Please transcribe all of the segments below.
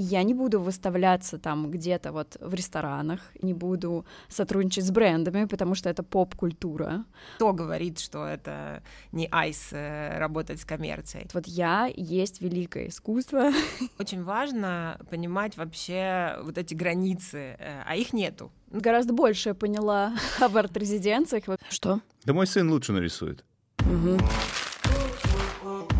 Я не буду выставляться там где-то вот в ресторанах, не буду сотрудничать с брендами, потому что это поп-культура. Кто говорит, что это не айс э, работать с коммерцией? Вот я есть великое искусство. Очень важно понимать вообще вот эти границы, э, а их нету. Гораздо больше я поняла об арт-резиденциях. Что? Да мой сын лучше нарисует. Угу.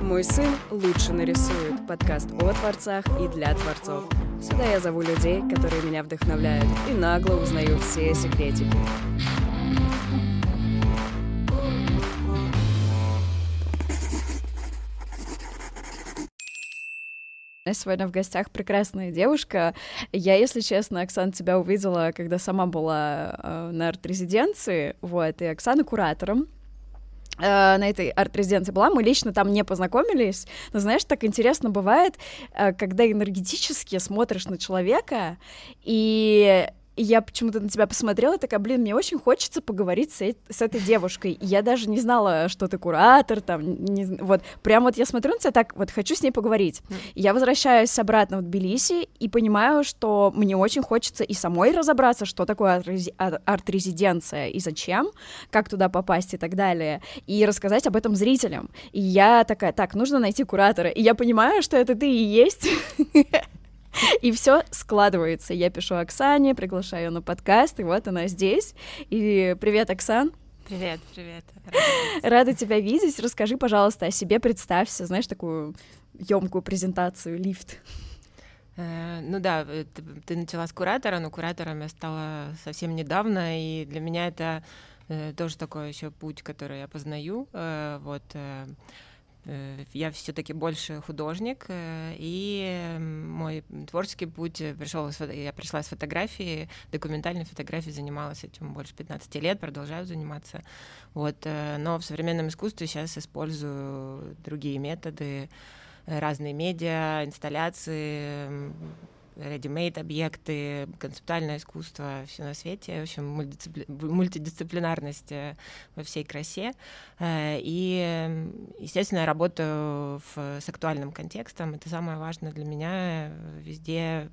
Мой сын лучше нарисует. Подкаст о творцах и для творцов. Сюда я зову людей, которые меня вдохновляют, и нагло узнаю все секретики. Сегодня в гостях прекрасная девушка. Я, если честно, Оксана, тебя увидела, когда сама была э, на арт-резиденции, вот, и Оксана куратором на этой арт-резиденции была, мы лично там не познакомились, но знаешь, так интересно бывает, э, когда энергетически смотришь на человека, и и я почему-то на тебя посмотрела и такая, блин, мне очень хочется поговорить с, с этой девушкой. И я даже не знала, что ты куратор, там, не, вот, прям вот я смотрю на тебя так, вот хочу с ней поговорить. И я возвращаюсь обратно в Тбилиси и понимаю, что мне очень хочется и самой разобраться, что такое арт-резиденция и зачем, как туда попасть и так далее, и рассказать об этом зрителям. И я такая, так, нужно найти куратора. И я понимаю, что это ты и есть. И все складывается. Я пишу Оксане, приглашаю ее на подкаст, и вот она здесь. И привет, Оксан. Привет, привет. Рада, Рада тебя видеть. Расскажи, пожалуйста, о себе, представься, знаешь, такую емкую презентацию, лифт. Э, ну да, э, ты, ты начала с куратора, но куратором я стала совсем недавно, и для меня это э, тоже такой еще путь, который я познаю. Вот я все-таки больше художник, э, и мой творческий путь пришел, я пришла с фотографии, документальной фотографией занималась этим больше 15 лет, продолжаю заниматься. Вот, э, но в современном искусстве сейчас использую другие методы, разные медиа, инсталляции, ready-made объекты, концептуальное искусство, все на свете, в общем, мультидисципли... мультидисциплинарность э, во всей красе. Э, и, естественно, я работаю в, с актуальным контекстом, это самое важное для меня. Везде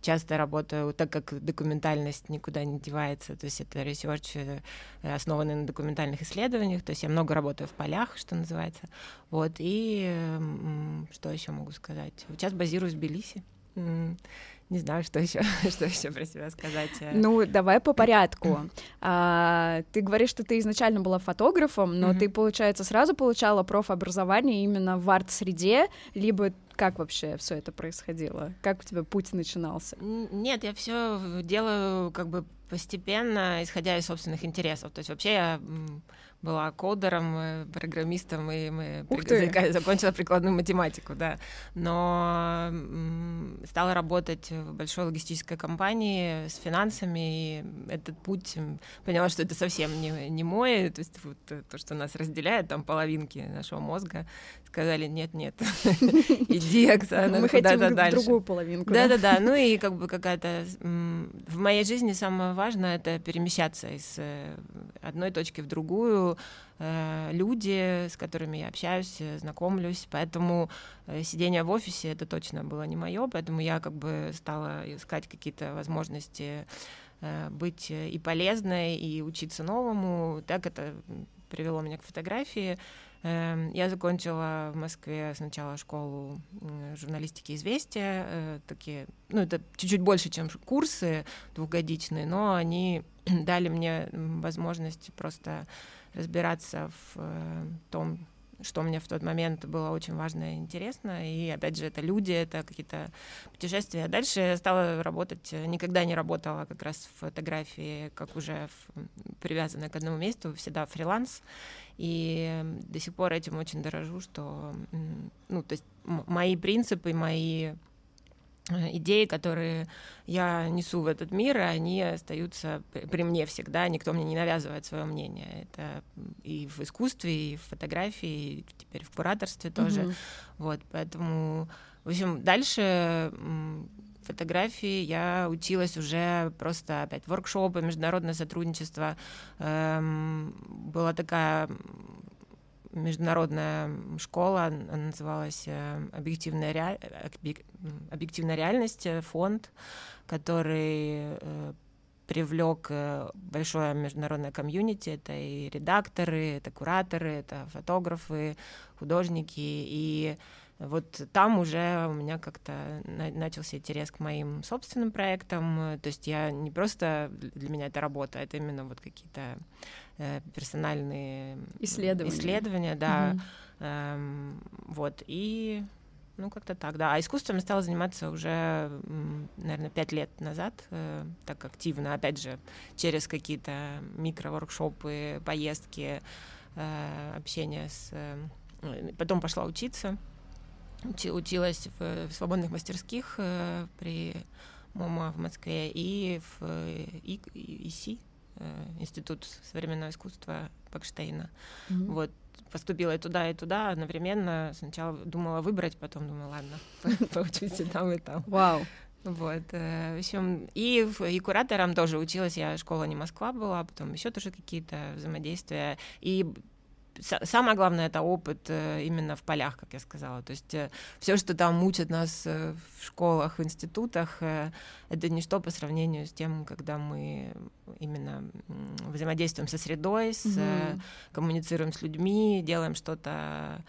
часто работаю, так как документальность никуда не девается, то есть это research, э, основанный на документальных исследованиях, то есть я много работаю в полях, что называется. Вот, и что еще могу сказать? Сейчас базируюсь в Тбилиси. Не знаю, что еще, что еще про себя сказать. Э. Ну, давай по порядку. А, ты говоришь, что ты изначально была фотографом, но mm-hmm. ты, получается, сразу получала профобразование именно в арт-среде, либо как вообще все это происходило? Как у тебя путь начинался? Нет, я все делаю как бы постепенно, исходя из собственных интересов. То есть вообще я была кодером, э, программистом, и мы ты. закончила прикладную математику, да. Но стала работать в большой логистической компании с финансами, и этот путь поняла, что это совсем не, не мой, то есть вот то, что нас разделяет, там половинки нашего мозга, сказали, нет-нет, иди, Оксана, Мы хотим дальше. другую половинку. Да-да-да, ну и как бы какая-то... В моей жизни самое важное — это перемещаться из э, одной точки в другую, э, люди, с которыми я общаюсь, э, знакомлюсь, поэтому сидение в офисе — это точно было не мое, поэтому я как бы стала искать какие-то возможности быть и полезной, и учиться новому. Так это привело меня к фотографии. Эм, я закончила в Москве сначала школу журналистики «Известия». Э, такие, ну, это чуть-чуть больше, чем курсы двухгодичные, но они дали мне возможность просто разбираться в э, том, что мне в тот момент было очень важно и интересно. И опять же, это люди, это какие-то путешествия. Дальше я стала работать, никогда не работала как раз в фотографии, как уже в, привязанная к одному месту, всегда фриланс. И до сих пор этим очень дорожу, что, ну, то есть мои принципы, мои э, идеи, которые я несу в этот мир, они остаются при мне всегда, никто мне не навязывает свое мнение. Это и в искусстве, и в фотографии, и теперь в кураторстве тоже. Mm-hmm. Вот, поэтому, в общем, дальше фотографии я училась уже просто опять воркшопы, международное сотрудничество. Эм, была такая международная школа, она называлась «Объективная, ре... Объективная реальность», фонд, который привлек большое международное комьюнити. Это и редакторы, это кураторы, это фотографы, художники. И вот там уже у меня как-то начался интерес к моим собственным проектам. То есть я не просто для меня это работа, это именно вот какие-то э, персональные исследования, исследования да. Угу. Эм, вот и ну, как-то так, да. А искусством я стала заниматься уже, наверное, пять лет назад, э, так активно, опять же, через какие-то микро-воркшопы, поездки, э, общение с... Э, потом пошла учиться, учи, училась в, в свободных мастерских э, при МОМА в Москве и в и, ИСИ, э, Институт современного искусства Бакштейна. Mm-hmm. Вот поступила и туда, и туда одновременно. Сначала думала выбрать, потом думала, ладно, поучусь и там, и там. Вау. Вот, э, в общем, и, и куратором тоже училась, я школа не Москва была, потом еще тоже какие-то взаимодействия, и самое главное это опыт э, именно в полях, как я сказала. То есть э, все, что там учат нас э, в школах, в институтах, это ничто по сравнению с тем, когда мы именно взаимодействуем со средой, с, mm-hmm. коммуницируем с людьми, делаем что-то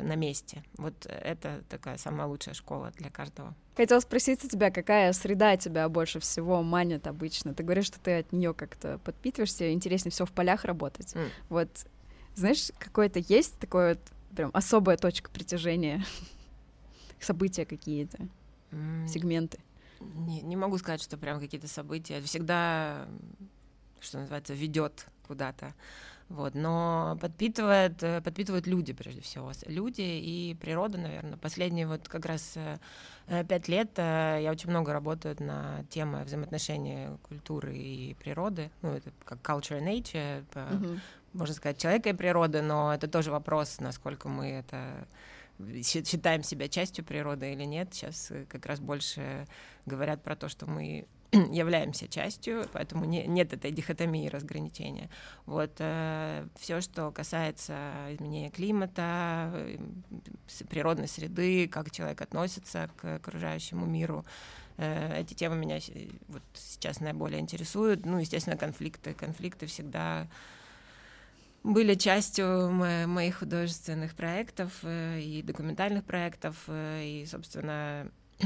на месте. Вот это такая самая лучшая школа для каждого. Хотела спросить у тебя, какая среда тебя больше всего манит обычно? Ты говоришь, что ты от нее как-то подпитываешься, интереснее всего в полях работать. Mm. Вот знаешь, какое-то есть такое вот прям особая точка притяжения, события какие-то, mm. сегменты? Не, не могу сказать, что прям какие-то события. Всегда, что называется, ведет куда-то. Вот, но подпитывает, э, подпитывают люди, прежде всего. Люди и природа, наверное. Последние вот как раз э, э, пять лет я очень много работаю на темы взаимоотношения культуры и природы. Ну, это как culture and nature, uh-huh можно сказать, человека и природы, но это тоже вопрос, насколько мы это считаем себя частью природы или нет. Сейчас э, как раз больше говорят про то, что мы являемся частью, поэтому не, нет этой дихотомии разграничения. Вот э, все, что касается изменения климата, э, природной среды, как человек относится к окружающему миру, э, эти темы меня вот сейчас наиболее интересуют. Ну, естественно, конфликты. Конфликты всегда были частью моих художественных проектов э, и документальных проектов, э, и, собственно,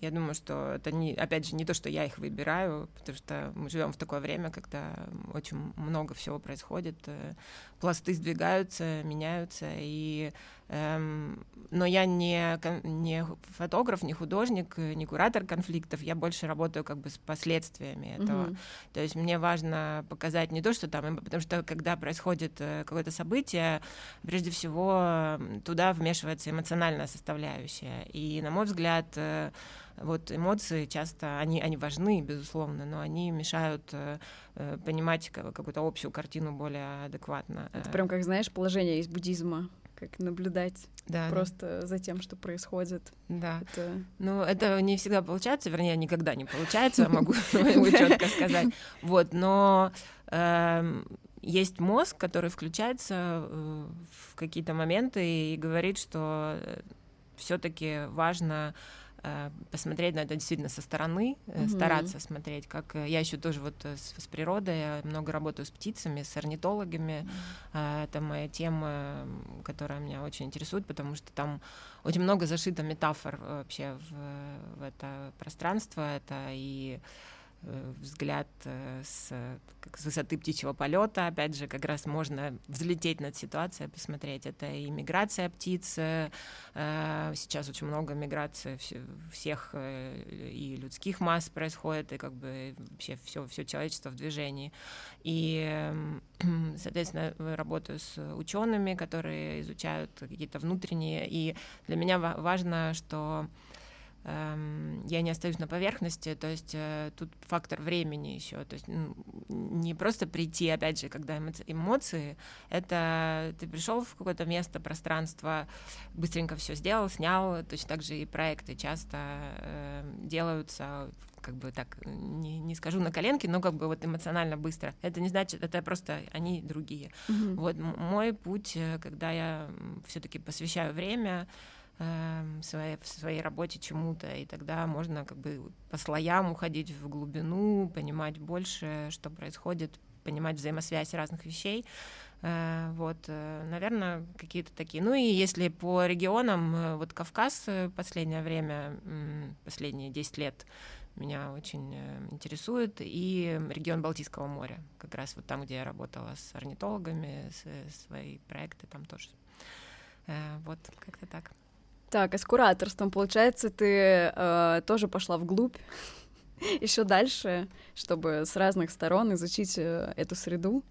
я думаю, что это не, опять же, не то, что я их выбираю, потому что мы живем в такое время, когда очень много всего происходит, э, пласты сдвигаются, меняются, и Эм, но я не, не фотограф, не художник, не куратор конфликтов, я больше работаю как бы с последствиями этого. Mm-hmm. То есть мне важно показать не то, что там, потому что когда происходит э, какое-то событие, прежде всего туда вмешивается эмоциональная составляющая. И, на мой взгляд, э, вот эмоции часто, они, они важны, безусловно, но они мешают э, понимать какую-то общую картину более адекватно. Это прям, как знаешь, положение из буддизма как наблюдать да, просто да. за тем, что происходит. Да. Это... Ну, это не всегда получается, вернее, никогда не получается, могу четко сказать. Вот, но эм, есть мозг, который включается э, в какие-то моменты и говорит, что э, все-таки важно Э, посмотреть на это действительно со стороны, mm-hmm. стараться смотреть, как э, я еще тоже вот с, с природой, я много работаю с птицами, с орнитологами, mm-hmm. это моя тема, которая меня очень интересует, потому что там очень много зашито метафор вообще в, в это пространство, это и Э, взгляд э, с, с высоты птичьего полета. Опять же, как раз можно взлететь над ситуацией, посмотреть. Это и миграция птиц. Э, сейчас очень много миграции всех и людских масс происходит, и как бы вообще все, все человечество в движении. И, соответственно, работаю с учеными, которые изучают какие-то внутренние. И для меня важно, что Эм, я не остаюсь на поверхности, то есть э, тут фактор времени еще, то есть ну, не просто прийти, опять же, когда эмоции, это ты пришел в какое-то место, пространство, быстренько все сделал, снял, точно так же и проекты часто э, делаются как бы так не, не скажу на коленке, но как бы вот эмоционально быстро. Это не значит, это просто они другие. Mm-hmm. Вот мой путь, э, когда я все-таки посвящаю время э, своей, в своей работе чему-то, и тогда можно как бы по слоям уходить в глубину, понимать больше, что происходит, понимать взаимосвязь разных вещей. Э, вот, э, наверное, какие-то такие. Ну и если по регионам, э, вот Кавказ последнее время, последние 10 лет, меня очень интересует, и регион Балтийского моря, как раз вот там, где я работала с орнитологами, с, свои проекты там тоже. Вот, как-то так. Так, а с кураторством, получается, ты э, тоже пошла вглубь, еще дальше, чтобы с разных сторон изучить эту среду?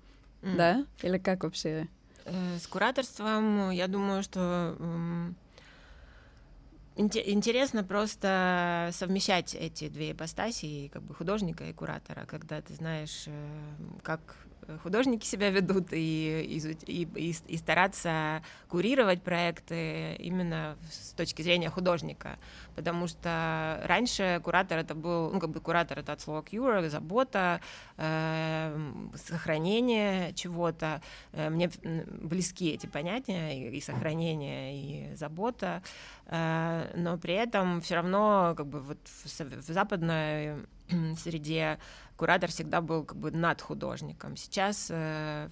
Mm. Да? Или как вообще? Э, с кураторством, я думаю, что интересно просто совмещать эти две ипостаси, как бы художника и куратора, когда ты знаешь, э, как художники себя ведут и, и, и, и стараться курировать проекты именно с точки зрения художника. Потому что раньше куратор это был, ну, как бы куратор это от слова cure, забота, э, сохранение чего-то. Э, мне близки эти понятия, и, и сохранение, и забота. Э, но при этом все равно как бы вот в, в западной среде куратор всегда был как бы над художником. Сейчас э,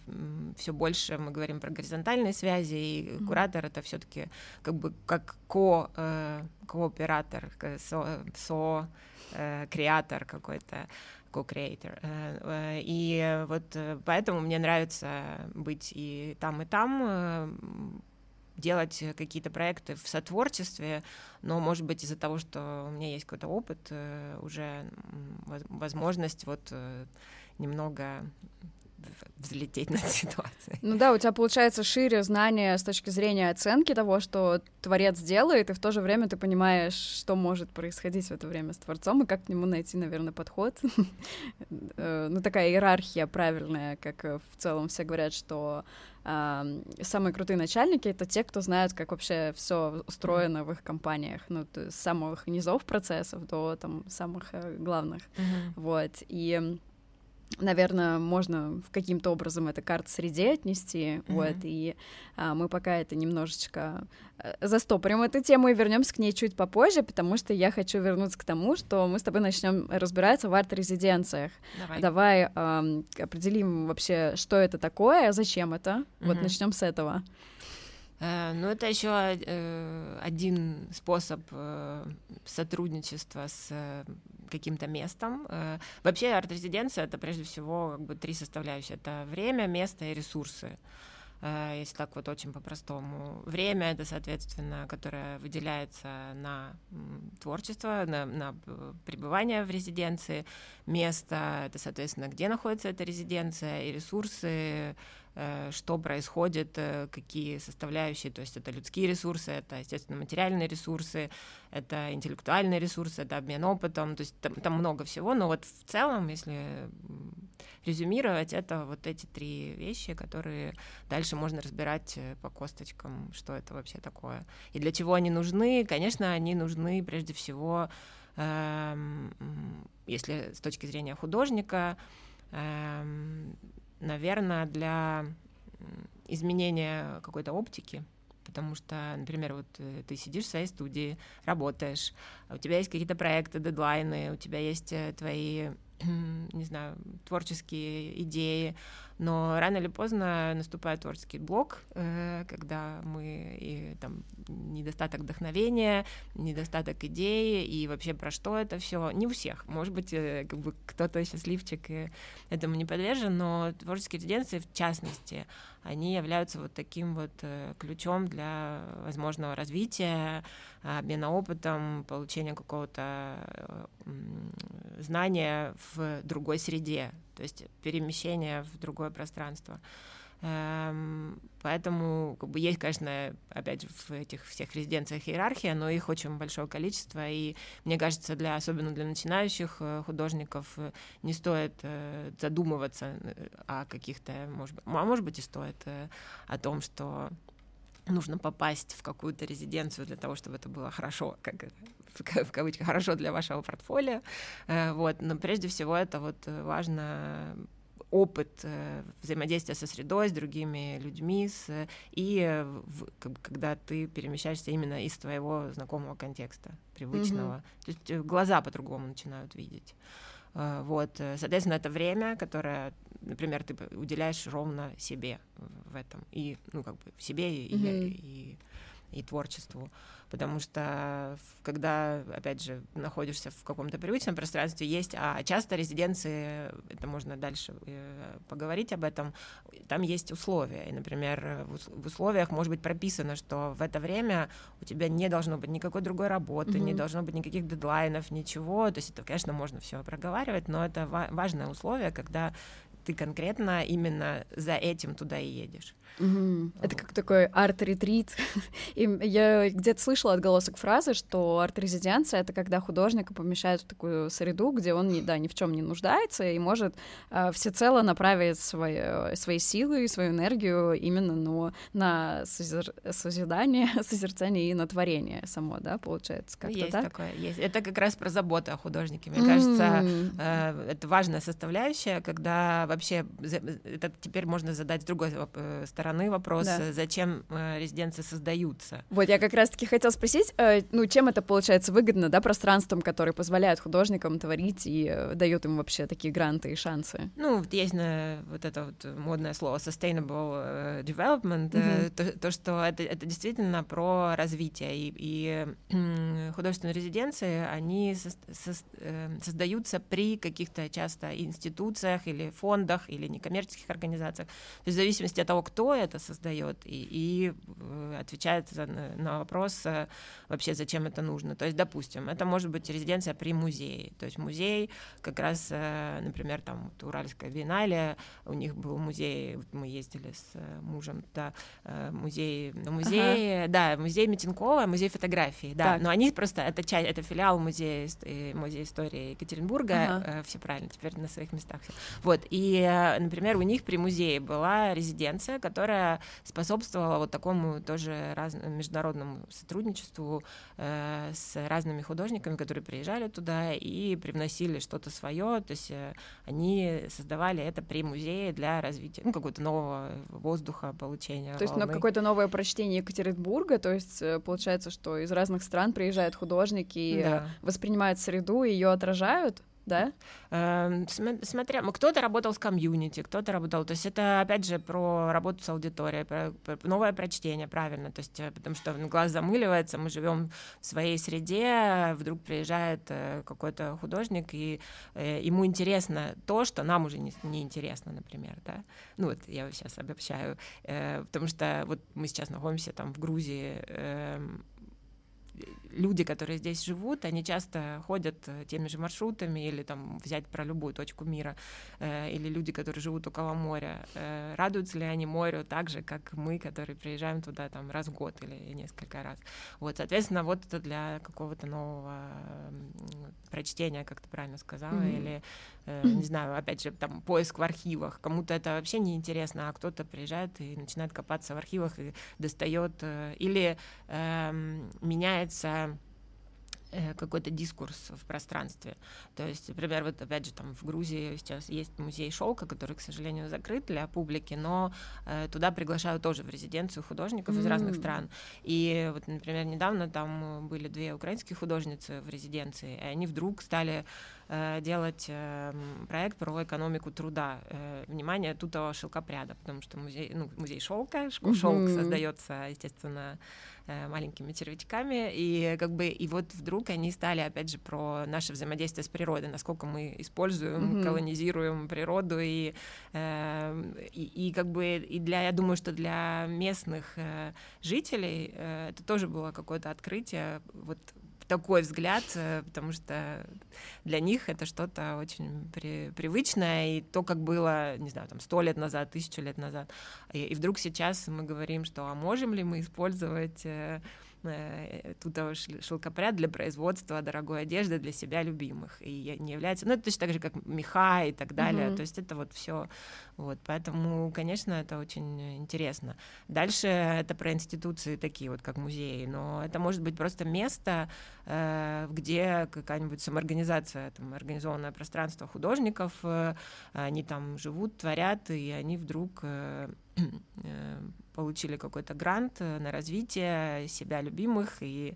все больше мы говорим про горизонтальные связи, и mm-hmm. куратор это все-таки как бы как ко э, кооператор, со, со э, креатор какой-то co-creator. Э, э, и вот поэтому мне нравится быть и там, и там, делать какие-то проекты в сотворчестве, но, может быть, из-за того, что у меня есть какой-то опыт, э, уже возможность вот э, немного взлететь над ситуацией. Ну да, у тебя получается шире знание с точки зрения оценки того, что творец делает, и в то же время ты понимаешь, что может происходить в это время с творцом, и как к нему найти, наверное, подход. Э, ну, такая иерархия правильная, как в целом все говорят, что самые крутые начальники это те, кто знают, как вообще все устроено в их компаниях, ну, с самых низов процессов до там самых э, главных. Mm-hmm. Вот. И наверное, можно в каким-то образом это карт среде отнести, mm-hmm. вот, и а, мы пока это немножечко а, застопорим эту тему и вернемся к ней чуть попозже, потому что я хочу вернуться к тому, что мы с тобой начнем разбираться в арт-резиденциях. Давай, Давай а, определим вообще, что это такое, зачем это, mm-hmm. вот начнем с этого. Ну, это еще э, один способ э, сотрудничества с каким-то местом. Вообще арт-резиденция — это прежде всего как бы три составляющие. Это время, место и ресурсы если так вот очень по-простому. Время это, соответственно, которое выделяется на творчество, на, на пребывание в резиденции. Место это, соответственно, где находится эта резиденция, и ресурсы что происходит, э, какие составляющие, то есть это людские ресурсы, это, естественно, материальные ресурсы, это интеллектуальные ресурсы, это обмен опытом, то есть там, там много всего, но вот в целом, если резюмировать, это вот эти три вещи, которые дальше можно разбирать э, по косточкам, что это вообще такое. И для чего они нужны? Конечно, они нужны прежде всего, эм, если с точки зрения художника, эм, наверное, для изменения какой-то оптики, потому что, например, вот э, ты сидишь в своей студии, работаешь, у тебя есть какие-то проекты, дедлайны, у тебя есть э, твои, не знаю, творческие идеи, но рано или поздно наступает творческий блок, э, когда мы и там недостаток вдохновения, недостаток идеи и вообще про что это все. Не у всех, может быть, э, как бы кто-то счастливчик и этому не подвержен, но творческие резиденции в частности, они являются вот таким вот э, ключом для возможного развития, обмена опытом, получения какого-то знания в другой среде, то есть перемещение в другое пространство. Эм, поэтому как бы, есть, конечно, опять же, в этих всех резиденциях иерархия, но их очень большое количество, и мне кажется, для, особенно для начинающих э, художников э, не стоит э, задумываться о каких-то, может а может быть и стоит, о том, что нужно попасть в какую-то резиденцию для того, чтобы это было хорошо, как в кавычках, хорошо для вашего портфолио. Вот. Но прежде всего это вот важно опыт э, взаимодействия со средой, с другими людьми, с, и в, когда ты перемещаешься именно из твоего знакомого контекста, привычного. Mm-hmm. То есть э, глаза по-другому начинают видеть. Э, вот, соответственно, это время, которое, например, ты уделяешь ровно себе в этом, и, ну, как бы, себе и, mm-hmm. и, и, и творчеству. Потому что когда, опять же, находишься в каком-то привычном пространстве, есть, а часто резиденции, это можно дальше э, поговорить об этом, там есть условия, и, например, в условиях может быть прописано, что в это время у тебя не должно быть никакой другой работы, mm-hmm. не должно быть никаких дедлайнов, ничего, то есть это, конечно, можно все проговаривать, но это важное условие, когда ты конкретно именно за этим туда и едешь. Угу. Это как такой арт-ретрит. И я где-то слышала отголосок фразы, что арт-резиденция — это когда художника помещают в такую среду, где он да, ни в чем не нуждается и может э, всецело направить свои, свои силы и свою энергию именно ну, на созер... созидание, созерцание и на творение само, да, получается, как-то есть так? такое, есть. Это как раз про заботу о художнике. Мне mm. кажется, э, это важная составляющая, когда вообще это теперь можно задать с другой э, стороны вопрос, да. зачем э, резиденции создаются. Вот я как раз-таки хотела спросить, э, ну чем это получается выгодно, да, пространством, которые позволяют художникам творить и дают им вообще такие гранты и шансы? Ну, вот есть на, вот это вот модное слово sustainable development, mm-hmm. то, то, что это, это действительно про развитие, и, и художественные резиденции, они со, со, создаются при каких-то часто институциях или фондах, фондах или некоммерческих организациях. То есть в зависимости от того, кто это создает и, и э, отвечает на вопрос э, вообще, зачем это нужно. То есть, допустим, это может быть резиденция при музее. То есть музей как раз, э, например, там вот Уральская биеннале, у них был музей, мы ездили с мужем туда, музей, музей, ага. да, музей Митинкова, музей фотографии, да, так. но они просто, это часть, это филиал музея, музея истории Екатеринбурга, ага. все правильно, теперь на своих местах. Вот, и например, у них при музее была резиденция, которая способствовала вот такому тоже раз, международному сотрудничеству э, с разными художниками, которые приезжали туда и привносили что-то свое. То есть э, они создавали это при музее для развития ну, какого-то нового воздуха, получения. То есть на какое-то новое прочтение Екатеринбурга, то есть э, получается, что из разных стран приезжают художники и да. воспринимают среду и ее отражают? Да? Эм, смотря, кто-то работал с комьюнити, кто-то работал, то есть это опять же про работу с аудиторией, про, про новое прочтение, правильно, то есть э, потому что глаз замыливается, мы живем в своей среде, вдруг приезжает э, какой-то художник и э, ему интересно то, что нам уже не, не интересно, например, да. Ну вот я сейчас обобщаю, потому что вот мы сейчас находимся там в Грузии эм, люди, которые здесь живут, они часто ходят э, теми же маршрутами или там взять про любую точку мира, э, или люди, которые живут около моря, э, радуются ли они морю так же, как мы, которые приезжаем туда там раз в год или несколько раз. Вот, соответственно, вот это для какого-то нового прочтения, как ты правильно сказала, mm-hmm. или, э, не знаю, опять же, там поиск в архивах. Кому-то это вообще не интересно, а кто-то приезжает и начинает копаться в архивах и достает, э, или э, меняется Э, какой-то дискурс в пространстве. То есть, например, вот опять же там в Грузии сейчас есть музей шелка, который, к сожалению, закрыт для публики, но э, туда приглашают тоже в резиденцию художников mm. из разных стран. И вот, например, недавно там были две украинские художницы в резиденции, и они вдруг стали делать э, проект про экономику труда. Э, внимание, тутого шелкопряда, потому что музей, ну, музей шелка, шелк mm-hmm. создается, естественно, Э, маленькими червячками, и как бы и вот вдруг они стали опять же про наше взаимодействие с природой, насколько мы используем, mm-hmm. колонизируем природу и, э, и и как бы и для я думаю, что для местных э, жителей э, это тоже было какое-то открытие вот такой взгляд, э, потому что для них это что-то очень при, привычное, и то, как было, не знаю, там, сто лет назад, тысячу лет назад. И, и вдруг сейчас мы говорим, что а можем ли мы использовать э, э, тут шелкопряд для производства дорогой одежды для себя любимых. И не является, ну, это точно так же, как меха и так далее. Mm-hmm. То есть это вот все. Вот, поэтому, конечно, это очень интересно. Дальше это про институции такие вот, как музеи, но это может быть просто место, э, где какая-нибудь самоорганизация, там, организованное пространство художников, э, они там живут, творят, и они вдруг получили какой-то грант на развитие себя любимых и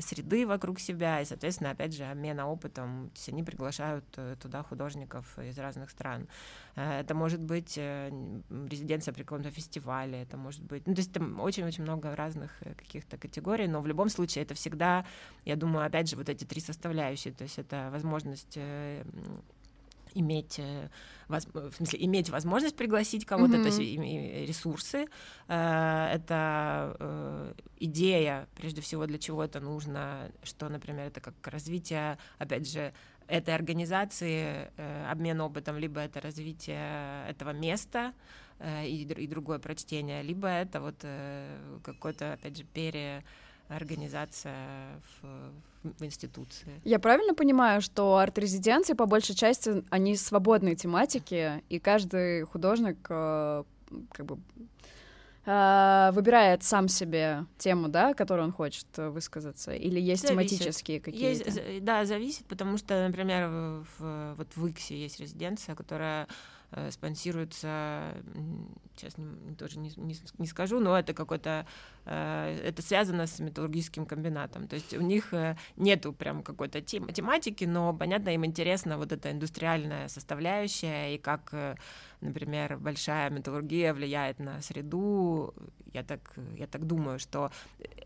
среды вокруг себя, и, соответственно, опять же, обмена опытом, то есть они приглашают туда художников из разных стран. Это может быть резиденция при каком-то фестивале, это может быть... Ну, то есть там очень-очень много разных каких-то категорий, но в любом случае это всегда, я думаю, опять же, вот эти три составляющие, то есть это возможность иметь, э, в смысле, иметь возможность пригласить кого-то, mm-hmm. то есть ресурсы. Э, это э, идея, прежде всего, для чего это нужно, что, например, это как развитие, опять же, этой организации, обмен опытом, либо это развитие этого места и, и другое прочтение, либо это вот какой-то, опять же, пере организация в, в институции. Я правильно понимаю, что арт-резиденции по большей части они свободные тематики, и каждый художник э, как бы э, выбирает сам себе тему, да, которую он хочет высказаться, или есть зависит. тематические какие-то? Есть, да, зависит, потому что, например, в, вот в Иксе есть резиденция, которая спонсируется, сейчас не, тоже не, не, не скажу, но это какой-то Э, это связано с металлургическим комбинатом. То есть у них э, нету прям какой-то тем, тематики, но, понятно, им интересна вот эта индустриальная составляющая и как, э, например, большая металлургия влияет на среду. Я так, я так думаю, что...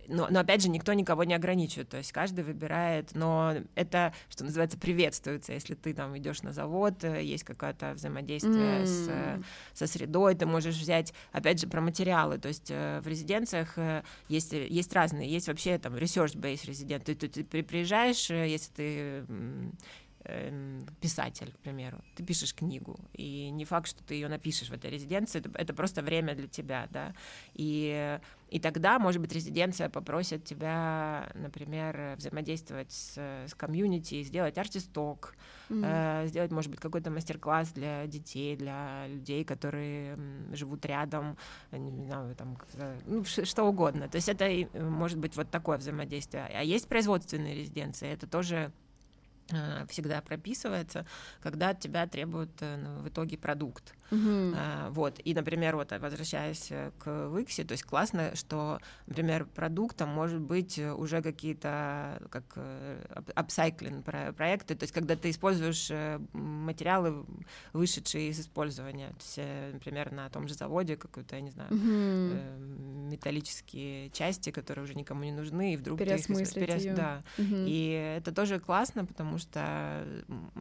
Но, но, опять же, никто никого не ограничивает, то есть каждый выбирает, но это, что называется, приветствуется, если ты там идешь на завод, есть какое-то взаимодействие mm. с, со средой, ты можешь взять, опять же, про материалы, то есть в резиденциях есть, есть разные, есть вообще там research-based резидент. Ты, ты, ты приезжаешь, э, если ты писатель, к примеру, ты пишешь книгу, и не факт, что ты ее напишешь в этой резиденции, это, это просто время для тебя, да, и и тогда, может быть, резиденция попросит тебя, например, взаимодействовать с, с комьюнити, сделать артисток, mm-hmm. э, сделать, может быть, какой-то мастер-класс для детей, для людей, которые живут рядом, не знаю, там, ну, что угодно. То есть это может быть вот такое взаимодействие. А есть производственные резиденции, это тоже всегда прописывается, когда от тебя требуют э, ну, в итоге продукт. Uh-huh. А, вот. И, например, вот возвращаясь э, к Виксе, то есть классно, что, например, продуктом может быть уже какие-то как апсайклинг проекты, то есть когда ты используешь материалы, вышедшие из использования. То есть, например, на том же заводе какой-то, я не знаю, uh-huh. металлические части, которые уже никому не нужны, и вдруг ты их... Перес... Да. Uh-huh. И это тоже классно, потому что,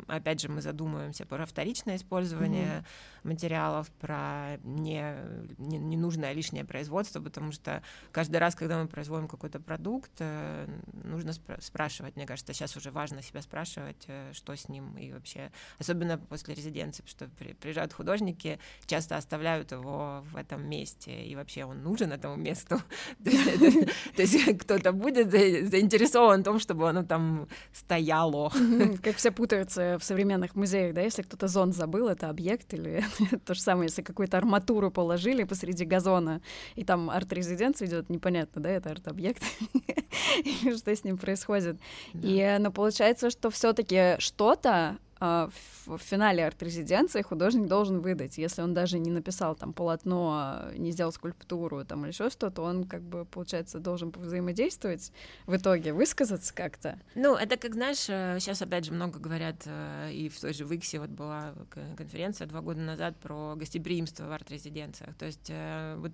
опять же, мы задумываемся про вторичное использование mm-hmm. Материалов, про не, не, ненужное лишнее производство, потому что каждый раз, когда мы производим какой-то продукт, э, нужно спра- спрашивать, мне кажется, сейчас уже важно себя спрашивать, э, что с ним и вообще, особенно после резиденции, потому что приезжают художники, часто оставляют его в этом месте, и вообще он нужен этому месту. То есть кто-то будет заинтересован в том, чтобы оно там стояло, как все путаются в современных музеях, да, если кто-то зон забыл, это объект, или то же самое, если какую-то арматуру положили посреди газона, и там арт-резиденция идет, непонятно, да, это арт-объект, что с ним происходит. И, но получается, что все-таки что-то в финале арт-резиденции художник должен выдать. Если он даже не написал там полотно, не сделал скульптуру там или еще что-то, он как бы, получается, должен взаимодействовать в итоге, высказаться как-то. Ну, это как, знаешь, сейчас э, опять же много говорят, э, и в той же Виксе вот была конференция два года назад про гостеприимство в арт-резиденциях. То есть э, вот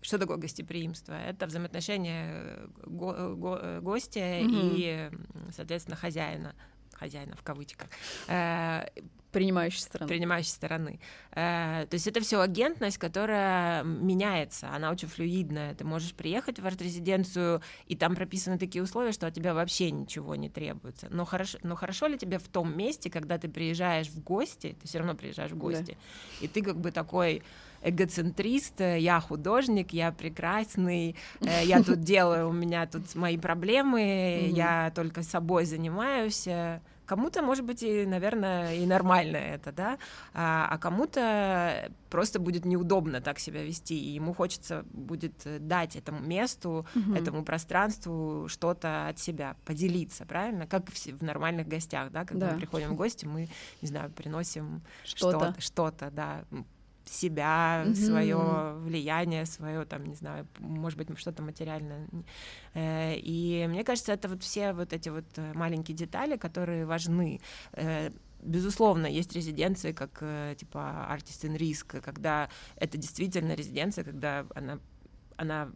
что такое гостеприимство? Это взаимоотношения го- го- гостя mm-hmm. и, соответственно, хозяина хозяина в кавычках. Э, принимающей стороны. Принимающей стороны. Э, то есть это все агентность, которая меняется, она очень флюидная. Ты можешь приехать в арт-резиденцию, и там прописаны такие условия, что от тебя вообще ничего не требуется. Но хорошо, но хорошо ли тебе в том месте, когда ты приезжаешь в гости, ты все равно приезжаешь в гости, да. и ты как бы такой эгоцентрист, я художник, я прекрасный, я тут делаю, у меня тут мои проблемы, я только собой занимаюсь. Кому-то, может быть, и, наверное, и нормально это, да, а, а кому-то просто будет неудобно так себя вести, и ему хочется будет дать этому месту, угу. этому пространству что-то от себя, поделиться, правильно? Как в, в нормальных гостях, да, когда да. мы приходим в гости, мы, не знаю, приносим что-то, что-то, да, себя, mm-hmm. свое влияние, свое там, не знаю, может быть, что-то материальное. Э, и мне кажется, это вот все вот эти вот э, маленькие детали, которые важны. Э, безусловно, есть резиденции, как типа Artist in Risk, когда это действительно резиденция, когда она она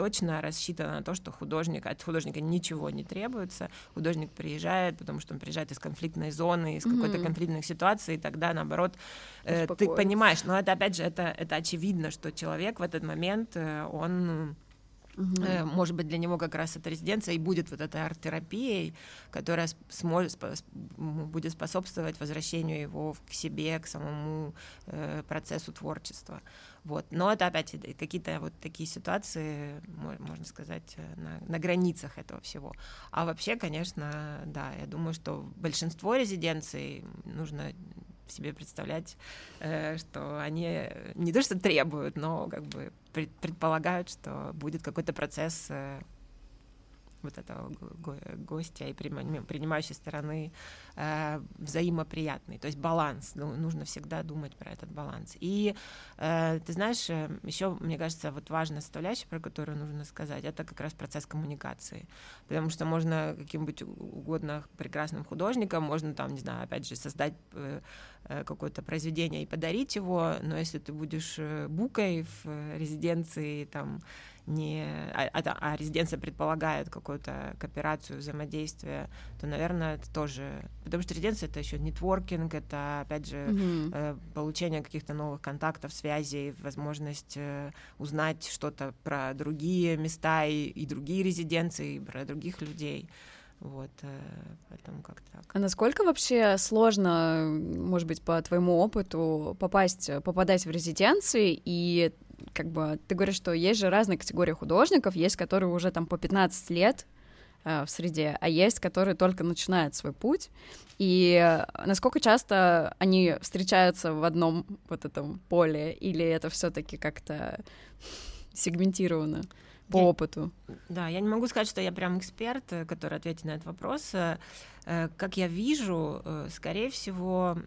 точно рассчитана на то, что художник, от художника ничего не требуется. Художник приезжает, потому что он приезжает из конфликтной зоны, из mm-hmm. какой-то конфликтной ситуации, и тогда, наоборот, э, ты понимаешь, но это, опять же, это, это очевидно, что человек в этот момент, э, он Угу. Может быть, для него как раз эта резиденция и будет вот этой арт-терапией, которая сможет, будет способствовать возвращению его к себе, к самому э, процессу творчества. Вот. Но это опять какие-то вот такие ситуации, можно сказать, э, на, на границах этого всего. А вообще, конечно, да, я думаю, что большинство резиденций нужно себе представлять, э, что они не то что требуют, но как бы предполагают, что будет какой-то процесс э, вот этого гостя и принимающей стороны э, взаимоприятный, то есть баланс. Ну, нужно всегда думать про этот баланс. И э, ты знаешь, э, еще мне кажется, вот важная составляющая, про которую нужно сказать, это как раз процесс коммуникации, потому что можно каким быть угодно прекрасным художником, можно там, не знаю, опять же, создать э, э какое-то произведение и подарить его, но если ты будешь э, букой в резиденции там не, а, а, а резиденция предполагает какую-то кооперацию, взаимодействие, то, наверное, это тоже... Потому что резиденция — это еще нетворкинг, это, опять же, mm-hmm. э, получение каких-то новых контактов, связей, возможность э, узнать что-то про другие места и, и другие резиденции, и про других людей. Вот, э, поэтому как так. А насколько вообще сложно, может быть, по твоему опыту попасть, попадать в резиденции и как бы ты говоришь, что есть же разные категории художников, есть, которые уже там по 15 лет э, в среде, а есть, которые только начинают свой путь. И насколько часто они встречаются в одном вот этом поле, или это все-таки как-то сегментировано? по я, опыту. Да, я не могу сказать, что я прям эксперт, э, который ответит на этот вопрос. Э, как я вижу, скорее всего,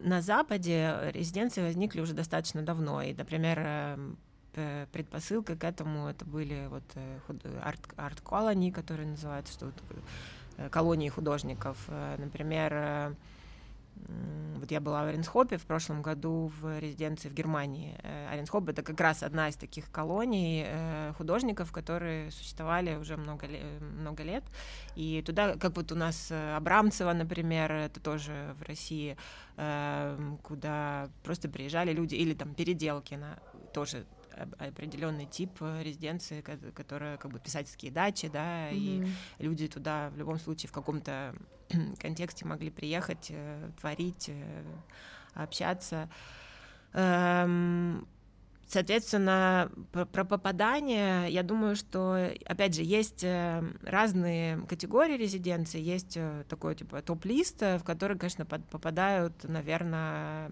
на Западе резиденции возникли уже достаточно давно, и, например, эм, предпосылкой к этому это были вот э, арт-колонии, которые называются, что вот, э, колонии художников. Э, например, вот я была в Оренсхопе в прошлом году в резиденции в Германии. Оренсхоп — это как раз одна из таких колоний художников, которые существовали уже много, много лет. И туда, как вот у нас Абрамцева, например, это тоже в России, куда просто приезжали люди, или там переделки на тоже определенный тип резиденции, которая как бы писательские дачи, да, mm-hmm. и люди туда в любом случае в каком-то контексте могли приехать, э, творить, э, общаться. Соответственно, про попадание, я думаю, что, опять же, есть э, разные категории резиденции, есть э, такой, типа, топ-лист, в который, конечно, попадают, наверное,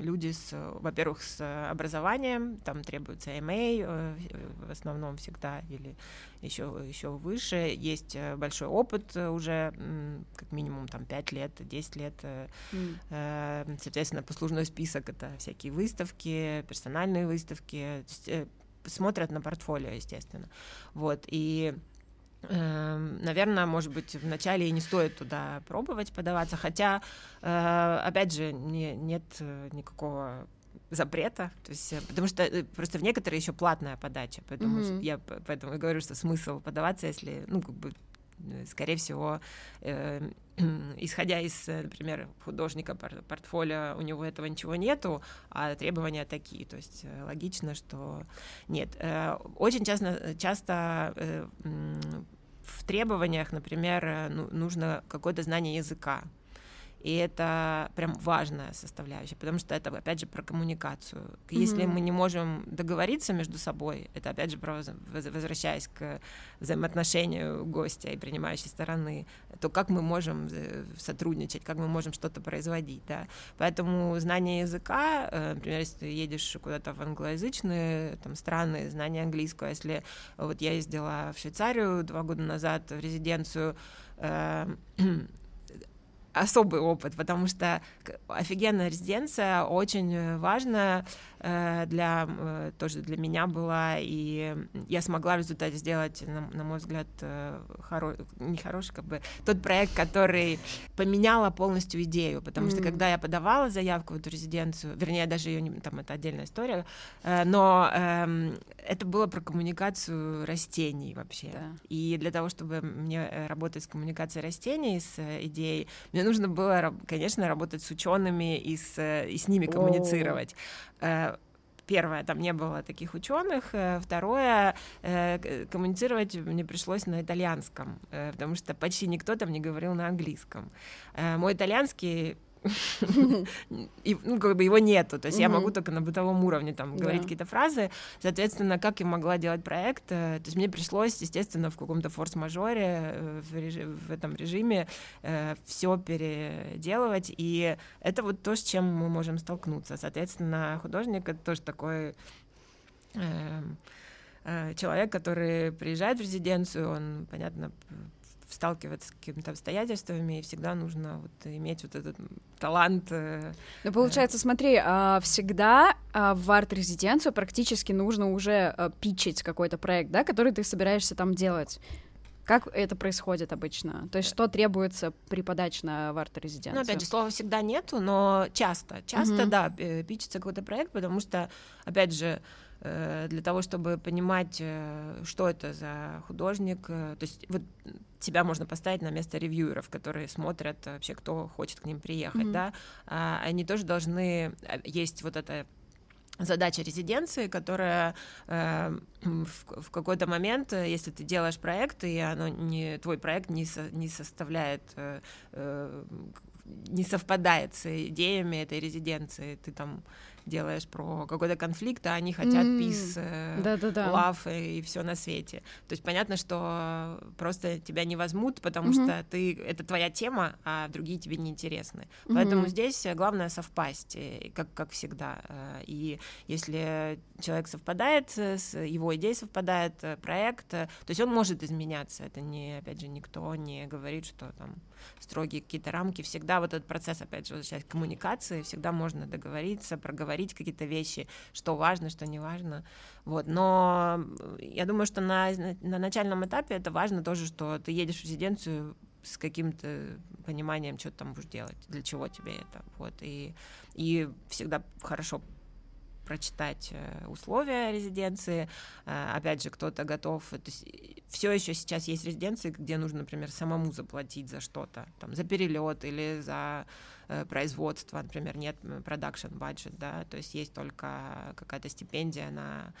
люди, с, во-первых, с образованием, там требуется MA э, в основном всегда, или еще, еще выше, есть большой опыт уже, как минимум, там, 5 лет, 10 лет, mm. соответственно, послужной список — это всякие выставки, персональные выставки, выставки, э, смотрят на портфолио, естественно. Вот, и эм, Наверное, может быть, вначале и не стоит туда пробовать подаваться, хотя, э, опять же, не, нет э, никакого запрета, то есть, потому что просто в некоторые еще платная подача, поэтому mm-hmm. я поэтому и говорю, что смысл подаваться, если, ну, как бы Э, скорее всего, э, исходя из, э, например, художника портфолио, у него этого ничего нету, а требования такие. То есть э, логично, что нет. Очень часто, часто в требованиях, например, ну, нужно какое-то знание языка. И это прям важная составляющая, потому что это, опять же, про коммуникацию. Если mm-hmm. мы не можем договориться между собой, это, опять же, про, возвращаясь к взаимоотношению гостя и принимающей стороны, то как мы можем э, сотрудничать, как мы можем что-то производить, да. Поэтому знание языка, э, например, если ты едешь куда-то в англоязычные там, страны, знание английского, если вот я ездила в Швейцарию два года назад в резиденцию, э, особый опыт, потому что офигенная резиденция, очень важная. Э, для, э, тоже для меня была, и я смогла в результате сделать, на, на мой взгляд, э, хоро... не хороший, как бы, тот проект, который поменяла полностью идею, потому mm что когда я подавала заявку в эту резиденцию, вернее, даже ее, там, это отдельная история, но э, это было про коммуникацию растений вообще, да. и для того, чтобы мне работать с коммуникацией растений, с идеей, мне нужно было, конечно, работать с учеными и с, и с ними коммуницировать. Oh первое, там не было таких ученых, э, второе, э, коммуницировать мне пришлось на итальянском, э, потому что почти никто там не говорил на английском. Мой итальянский и, ну, как бы его нету, то есть я могу только на бытовом уровне там говорить какие-то фразы, соответственно, как я могла делать проект, э, то есть мне пришлось, естественно, в каком-то форс-мажоре э, в, этом режиме э, все переделывать, и это вот то, с чем мы можем столкнуться, соответственно, художник это тоже такой эм, человек, который приезжает в резиденцию, он, понятно, сталкиваться с какими-то обстоятельствами, и всегда нужно вот иметь вот этот талант. Э, ну, получается, смотри, а, всегда а, в арт-резиденцию практически нужно уже а, питчить какой-то проект, да, который ты собираешься там делать. Как это происходит обычно? То есть что требуется при подаче на в арт-резиденцию? Ну, опять же, слова всегда нету, но часто, часто, mm-hmm. да, пичется какой-то проект, потому что, опять же, Э, для того, чтобы понимать, э, что это за художник. Э, то есть вот тебя можно поставить на место ревьюеров, которые смотрят вообще, кто хочет к ним приехать, mm-hmm. да. А, они тоже должны... Есть вот эта задача резиденции, которая э, в, в какой-то момент, если ты делаешь проект, и оно не, твой проект не, со, не составляет э, не совпадает с идеями этой резиденции, ты там делаешь про какой-то конфликт, а они хотят э, да, да. love и, все на свете. То есть понятно, что просто тебя не возьмут, потому что ты это твоя тема, а другие тебе не интересны. Поэтому здесь главное совпасть, как как всегда. Э, и если человек совпадает, с его идеей совпадает э, проект, то есть он может изменяться. Это не опять же никто не говорит, что там строгие какие-то рамки. Всегда вот этот процесс, опять же, возвращаясь к коммуникации, всегда можно договориться, проговорить какие-то вещи, что важно, что не важно. Вот. Но я думаю, что на, на начальном этапе это важно тоже, что ты едешь в резиденцию с каким-то пониманием, что ты там будешь делать, для чего тебе это. Вот. И, и всегда хорошо прочитать э, условия резиденции. Э, опять же, кто-то готов. То есть все еще сейчас есть резиденции, где нужно, например, самому заплатить за что-то, там, за перелет или за э, производство, например, нет продакшн бюджет, да, то есть есть только какая-то стипендия на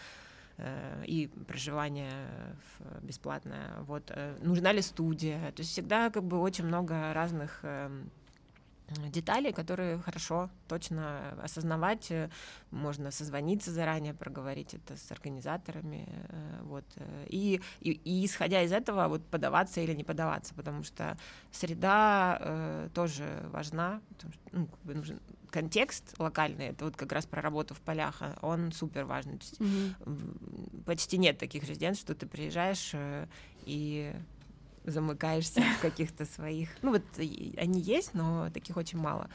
и проживание бесплатное. Вот нужна ли студия? То есть всегда как бы очень много разных эм, детали, которые хорошо, точно осознавать, э, можно созвониться заранее, проговорить это с организаторами, э, вот, э, и, и, и исходя из этого вот подаваться или не подаваться, потому что среда э, тоже важна, потому что, ну, нужен контекст локальный, это вот как раз про работу в полях, а он супер важный, mm-hmm. почти нет таких резиденций, что ты приезжаешь э, и замыкаешься в каких-то своих. Ну вот они есть, но таких очень мало.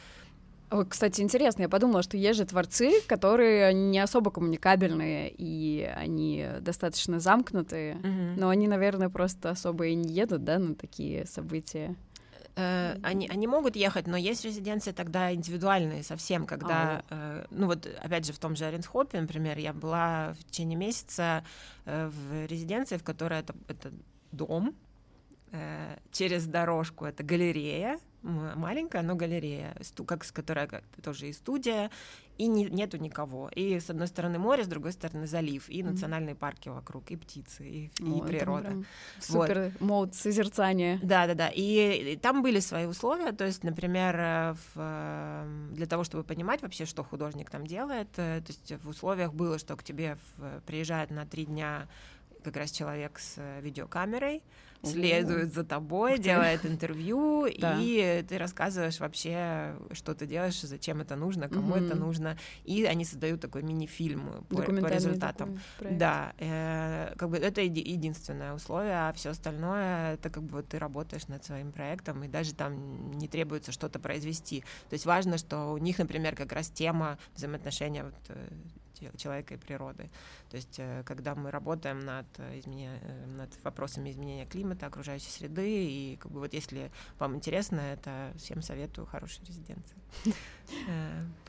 Кстати, интересно, я подумала, что есть же творцы, которые не особо коммуникабельные, и они достаточно замкнутые, mm-hmm. но они, наверное, просто особо и не едут, да, на такие события. Э, они, они могут ехать, но есть резиденции тогда индивидуальные совсем, когда, э, ну вот опять же в том же Оренсхопе, например, я была в течение месяца э, в резиденции, в которой это, это дом, через дорожку это галерея, маленькая, но галерея, как с которой тоже и студия, и не, нету никого. И с одной стороны море, с другой стороны залив, и национальные парки вокруг, и птицы, и, и природа. Супер вот. мод созерцания. Да, да, да. И, и там были свои условия. То есть, например, э, в, э, для того, чтобы понимать вообще, что художник там делает, э, то есть в условиях было, что к тебе в, приезжает на три дня как раз человек с видеокамерой, следует за тобой, делает интервью, и ты рассказываешь вообще, что ты делаешь, зачем это нужно, кому это нужно, и они создают такой мини-фильм по, результатам. Да, э, как бы это единственное условие, а все остальное это как бы вот ты работаешь над своим проектом, и даже там не требуется что-то произвести. То есть важно, что у них, например, как раз тема взаимоотношения вот, э, человека и природы. То есть, э, когда мы работаем над, э, изменя... Э, над вопросами изменения климата, окружающей среды, и как бы вот если вам интересно, это всем советую хорошей резиденции.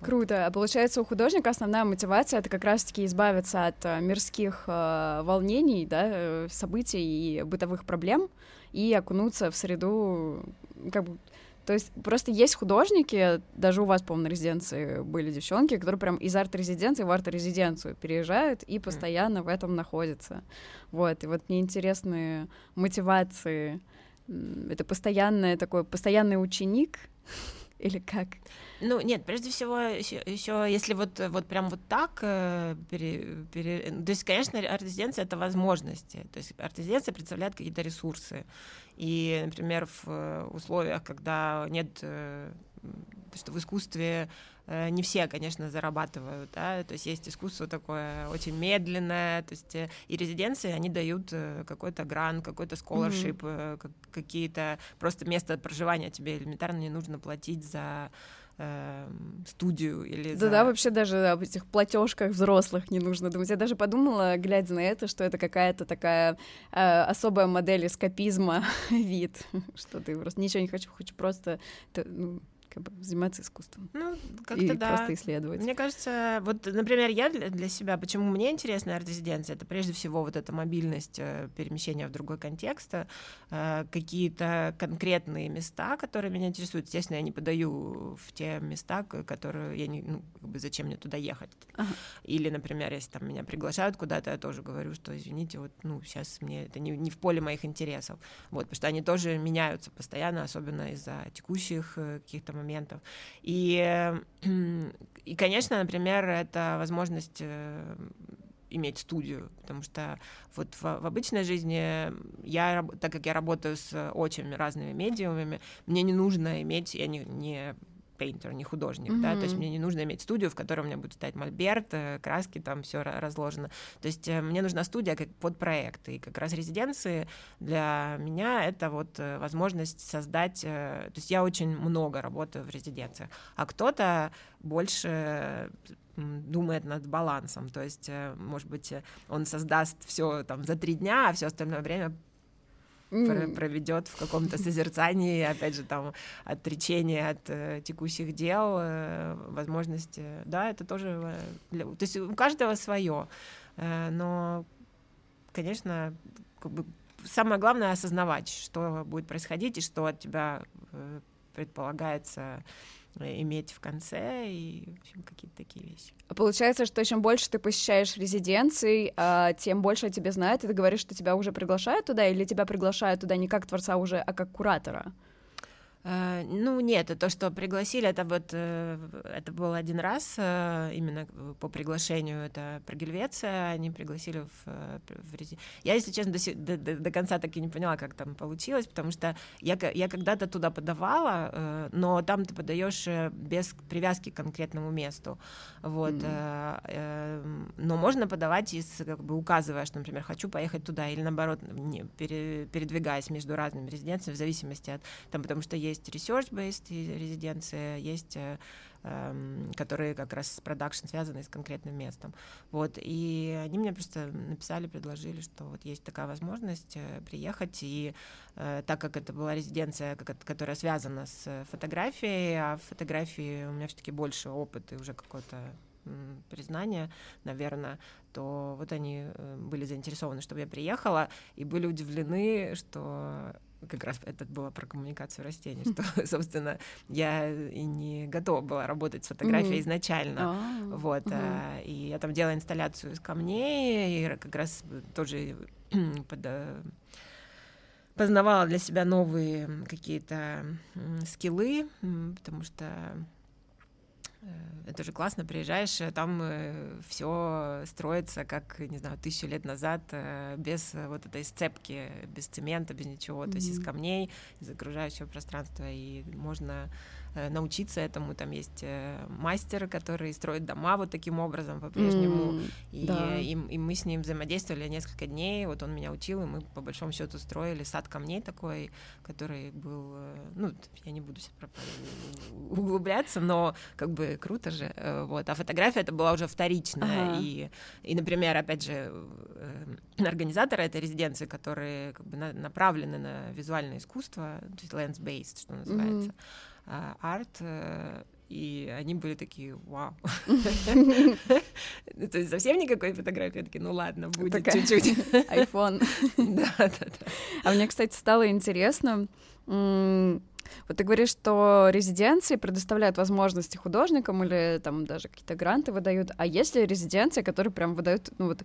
Круто. А получается, у художника основная мотивация это как раз-таки избавиться от мирских волнений, да, событий и бытовых проблем и окунуться в среду, как бы то есть просто есть художники, даже у вас, по-моему, на резиденции были девчонки, которые прям из арт-резиденции в арт-резиденцию переезжают и постоянно mm. в этом находятся. Вот, и вот мне интересны мотивации. Это постоянное такой, постоянный ученик или как? Ну, нет, прежде всего, еще, еще если вот, вот прям вот так, э, пере, пере, то есть, конечно, арт-резиденция — это возможности, то есть арт-резиденция представляет какие-то ресурсы, и, например, в э, условиях, когда нет э, что в искусстве э, не все, конечно, зарабатывают, да, то есть есть искусство такое очень медленное, то есть и резиденции, они дают какой-то грант, какой-то scholarship, mm-hmm. какие-то просто место проживания тебе элементарно не нужно платить за э, студию или да, за... да, вообще даже об этих платежках взрослых не нужно думать. Я даже подумала, глядя на это, что это какая-то такая э, особая модель эскапизма вид, что ты просто ничего не хочу, хочу просто ну, как бы заниматься искусством. Ну, как-то да. просто исследовать. Мне кажется, вот, например, я для, для себя, почему мне интересна арт-резиденция, это прежде всего вот эта мобильность э, перемещения в другой контекст, э, какие-то конкретные места, которые меня интересуют. Естественно, я не подаю в те места, которые я не, ну, как бы зачем мне туда ехать. Ага. Или, например, если там меня приглашают куда-то, я тоже говорю, что извините, вот, ну, сейчас мне это не, не в поле моих интересов. Вот, потому что они тоже меняются постоянно, особенно из-за текущих э, каких-то моментов. И, и, конечно, например, это возможность э, иметь студию, потому что вот в, в обычной жизни я, так как я работаю с очень разными медиумами, мне не нужно иметь, я не, не пейнтер, не художник, mm-hmm. да, то есть мне не нужно иметь студию, в которой у меня будет стоять мольберт, э, краски, там все разложено. То есть э, мне нужна студия как под проект, и как раз резиденции для меня это вот э, возможность создать, то есть я очень много работаю в резиденциях, а кто-то больше думает над балансом, то есть, может быть, он создаст все там за три дня, а все остальное время mm. проведет в каком-то созерцании, опять же, там, отречение от э, текущих дел, э, возможности, да, это тоже, э, для, то есть у каждого свое, э, но, конечно, как бы самое главное осознавать, что будет происходить и что от тебя э, предполагается иметь в конце и в общем, какие-то такие вещи. Получается, что чем больше ты посещаешь резиденций, а, тем больше о тебе знают, и ты говоришь, что тебя уже приглашают туда, или тебя приглашают туда не как творца уже, а как куратора? Э, ну, нет, то, что пригласили, это вот, э, это был один раз, э, именно по приглашению, это про Гельвеция, они пригласили в, в рези... Я, если честно, до, до, до конца так и не поняла, как там получилось, потому что я, я когда-то туда подавала, но там ты подаешь без привязки к конкретному месту, вот, mm-hmm. но можно подавать, из, как бы указывая, что, например, хочу поехать туда, или наоборот, не, передвигаясь между разными резиденциями, в зависимости от, там, потому что есть есть research-based резиденция, есть э, эм, которые как раз с продакшн связаны с конкретным местом. Вот, и они мне просто написали, предложили, что вот есть такая возможность э, приехать, и э, так как это была резиденция, которая связана с фотографией, а в фотографии у меня все-таки больше опыт и уже какое-то признание, наверное, то вот они были заинтересованы, чтобы я приехала, и были удивлены, что как раз это было про коммуникацию растений, что, собственно, я и не готова была работать с фотографией изначально, а, вот, а, и я там делала инсталляцию из камней, и как раз тоже под познавала для себя новые какие-то скиллы, потому что Э, это же классно, приезжаешь, э, там э, все строится, как, не знаю, тысячу лет назад, без вот этой сцепки, без цемента, без ничего, mm-hmm. то есть из камней, из окружающего пространства, и можно Э, научиться этому. Там есть э, мастер, который строит дома вот таким образом по-прежнему. Mm, и, да. и, и мы с ним взаимодействовали несколько дней. Вот он меня учил, и мы по большому счету строили сад камней такой, который был, э, ну, я не буду углубляться, но как бы круто же. Вот. А фотография это была уже вторичная. Ага. И, и, например, опять же, организаторы этой резиденции, которые как бы на, направлены на визуальное искусство, то есть lens-based, что называется, mm-hmm арт, э, и они были такие, вау. То есть совсем никакой фотографии, такие, ну ладно, будет чуть-чуть. iPhone. Да, да, да. А мне, кстати, стало интересно, вот ты говоришь, что резиденции предоставляют возможности художникам или там даже какие-то гранты выдают, а есть ли резиденции, которые прям выдают, ну вот,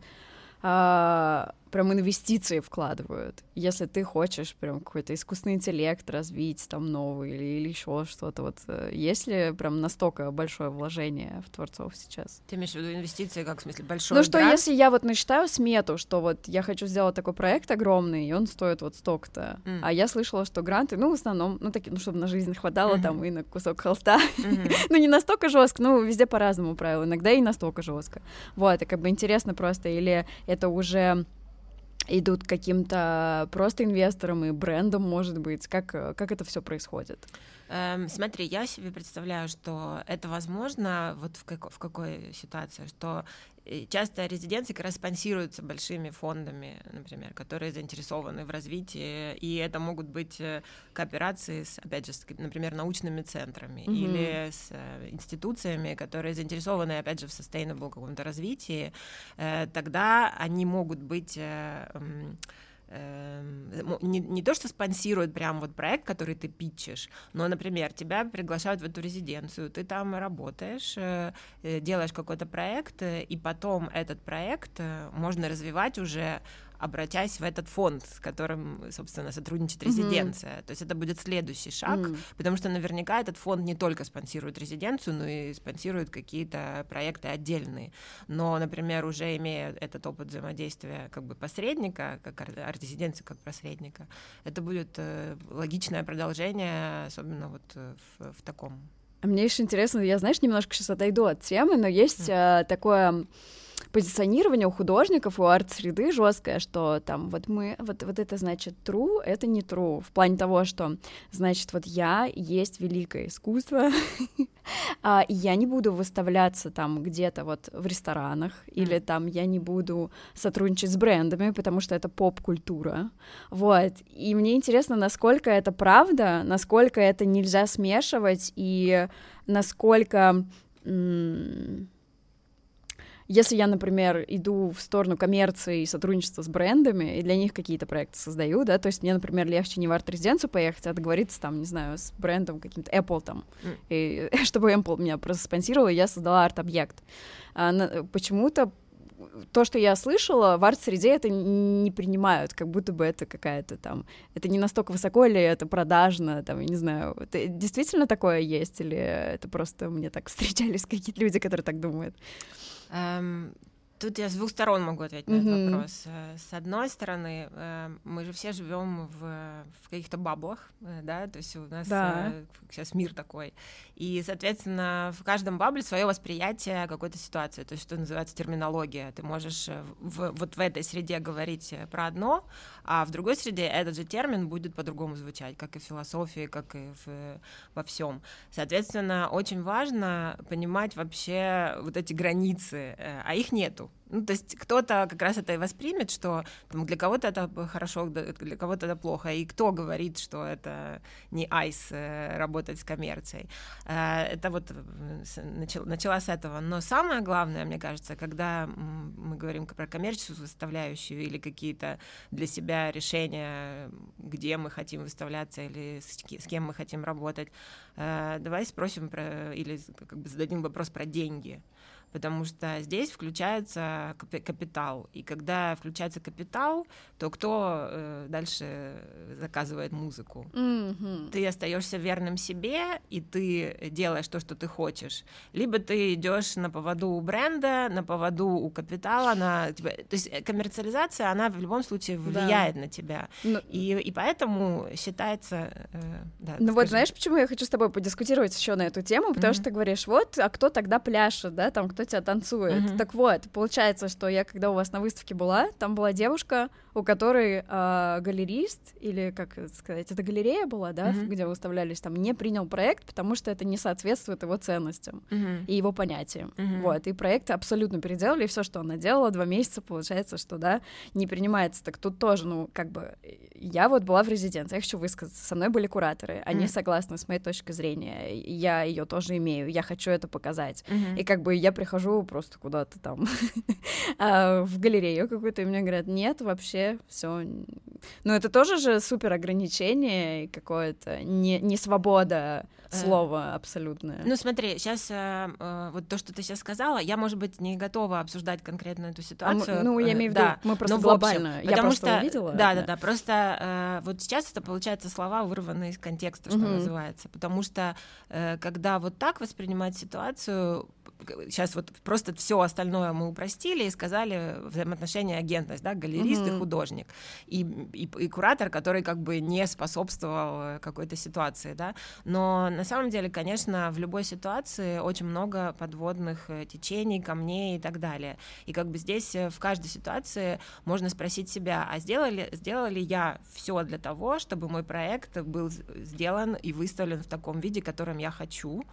а, прям инвестиции вкладывают. Если ты хочешь прям какой-то искусственный интеллект развить там новый или, или еще что-то, вот э, есть ли прям настолько большое вложение в творцов сейчас? Ты имеешь в виду инвестиции, как в смысле большой Ну что, если я вот насчитаю смету, что вот я хочу сделать такой проект огромный, и он стоит вот столько-то, mm. а я слышала, что гранты, ну, в основном, ну, такие, ну, чтобы на жизнь хватало mm-hmm. там и на кусок холста, mm-hmm. ну, не настолько жестко, ну, везде по-разному правила, иногда и настолько жестко. Вот, и как бы интересно просто, или это уже идут каким-то просто инвесторам и брендом, может быть? Как, как это все происходит? Эм, смотри, я себе представляю, что это возможно вот в, как, в какой ситуации, что часто резиденции как раз спонсируются большими фондами, например, которые заинтересованы в развитии, и это могут быть э, кооперации с, опять же, с, например, научными центрами mm-hmm. или с э, институциями, которые заинтересованы, опять же, в sustainable каком-то развитии, э, тогда они могут быть не, не то, что спонсирует прям вот проект, который ты питчешь, но, например, тебя приглашают в эту резиденцию, ты там работаешь, э, э, делаешь какой-то проект, э, и потом этот проект можно развивать уже обратясь в этот фонд, с которым, собственно, сотрудничает резиденция. Mm-hmm. То есть это будет следующий шаг, mm-hmm. потому что наверняка этот фонд не только спонсирует резиденцию, но и спонсирует какие-то проекты отдельные. Но, например, уже имея этот опыт взаимодействия как бы посредника, как арт-резиденции как посредника, это будет э, логичное продолжение, особенно вот э, в, в таком. А мне еще интересно, я, знаешь, немножко сейчас отойду от темы, но есть э, такое позиционирование у художников, у арт-среды жесткое, что там вот мы, вот, вот это значит true, это не true, в плане того, что значит вот я есть великое искусство, а, я не буду выставляться там где-то вот в ресторанах, или там я не буду сотрудничать с брендами, потому что это поп-культура, вот, и мне интересно, насколько это правда, насколько это нельзя смешивать, и насколько если я, например, иду в сторону коммерции и сотрудничества с брендами, и для них какие-то проекты создаю, да, то есть мне, например, легче не в арт-резиденцию поехать, а договориться там, не знаю, с брендом каким-то Apple там, mm. и чтобы Apple меня просто спонсировал, я создала арт-объект. А, на, почему-то то, что я слышала, в арт-среде это не принимают, как будто бы это какая-то там... Это не настолько высоко или это продажно, там, я не знаю. Это действительно такое есть или это просто мне так встречались какие-то люди, которые так думают? Um, Тут я с двух сторон могу ответить mm-hmm. на этот вопрос. Э, с одной стороны, э, мы же все живем в, в каких-то баблах, э, да, то есть у нас да. сейчас мир такой. И, соответственно, в каждом бабле свое восприятие какой-то ситуации, то есть что называется терминология. Ты можешь в, вот в этой среде говорить про одно, а в другой среде этот же термин будет по-другому звучать, как и в философии, как и в, во всем. Соответственно, очень важно понимать вообще вот эти границы, а их нету Ну, то есть кто-то как раз это и воспримет, что там, для кого-то это хорошо, для кого-то это плохо. И кто говорит, что это не айс э, работать с коммерцией. Э, это вот начала, с этого. Но самое главное, мне кажется, когда мы говорим про коммерческую составляющую или какие-то для себя решения, где мы хотим выставляться или с кем мы хотим работать, давай спросим про или как бы зададим вопрос про деньги потому что здесь включается капитал. И когда включается капитал, то кто э, дальше заказывает музыку? Mm-hmm. Ты остаешься верным себе, и ты делаешь то, что ты хочешь. Либо ты идешь на поводу у бренда, на поводу у капитала, на. То есть э, коммерциализация, она в любом случае влияет да. на тебя. Но... Ну, и, и поэтому считается. Э, да, ну скажи. вот знаешь, почему я хочу с тобой подискутировать еще на эту тему? Потому mm-hmm. что ты говоришь, вот, а кто тогда пляшет, да, там кто тебя танцует. Mm-hmm. Так вот, получается, что я, когда у вас на выставке была, там была девушка, у которой э, галерист, или как сказать, это галерея была, да, mm-hmm. где выставлялись, там не принял проект, потому что это не соответствует его ценностям mm-hmm. и его понятиям. Mm-hmm. Вот, и проект абсолютно переделали, и все, что она делала, два месяца, получается, что, да, не принимается. Так тут тоже, ну, как бы, я вот была в резиденции, я хочу высказаться, со мной были кураторы, они mm-hmm. согласны с моей точки зрения, я ее тоже имею, я хочу это показать. Mm-hmm. И как бы я прихожу просто куда-то там а, в галерею какую-то, и мне говорят, нет, вообще все. Ну, это тоже же супер ограничение и какое-то не, не свобода э. слова абсолютная. Ну, смотри, сейчас э, э, вот то, что ты сейчас сказала, я, может быть, не готова обсуждать конкретно эту ситуацию. А ну, я имею в виду, да. мы просто ну, глобально. Общем, я потому просто что, увидела. Да, да, да. Просто э, вот сейчас это получается слова вырваны из контекста, что называется, потому что э, когда вот так воспринимать ситуацию, сейчас вот просто все остальное мы упростили и сказали взаимоотношения агентность, да, галерист mm-hmm. и художник, и, и, и куратор, который как бы не способствовал э, какой-то ситуации, да, но на самом деле, конечно, в любой ситуации очень много подводных э, течений, камней и так далее, и как бы здесь э, в каждой ситуации можно спросить себя, а сделали, сделали я все для того, чтобы мой проект был сделан и выставлен в таком виде, которым я хочу,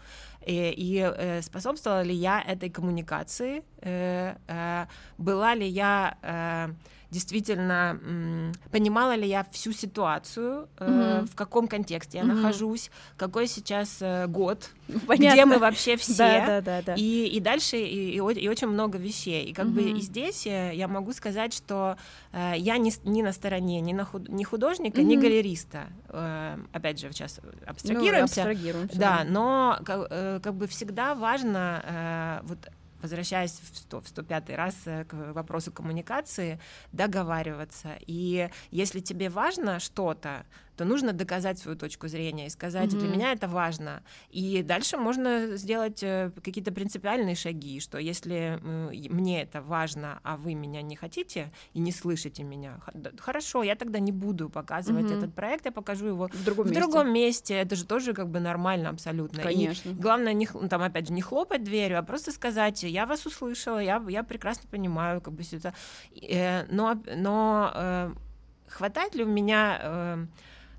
и, и способствовала ли я этой коммуникации, э, э, была ли я э, действительно понимала ли я всю ситуацию, mm-hmm. в каком контексте я нахожусь, какой сейчас год, Понятно. где мы вообще все, да, да, да, да. И, и дальше и, и, и очень много вещей. И как mm-hmm. бы и здесь я могу сказать, что э, я не, не на стороне ни, на худ, ни художника, mm-hmm. ни галериста. Э, опять же, сейчас абстрагируемся. Ну, абстрагируемся да, но как, э, как бы всегда важно э, вот возвращаясь в, 100, в 105 раз э, к вопросу коммуникации, договариваться. И если тебе важно что-то, то нужно доказать свою точку зрения и сказать, mm-hmm. для меня это важно. И дальше можно сделать э, какие-то принципиальные шаги, что если мне это важно, а вы меня не хотите и не слышите меня, хорошо, я тогда не буду показывать mm-hmm. этот проект, я покажу его в другом, в месте. другом месте. Это же тоже как бы нормально абсолютно. Конечно. И главное, не, там опять же, не хлопать дверью, а просто сказать, я вас услышала, я, я прекрасно понимаю, как бы это. Э, но, но э, хватает ли у меня э,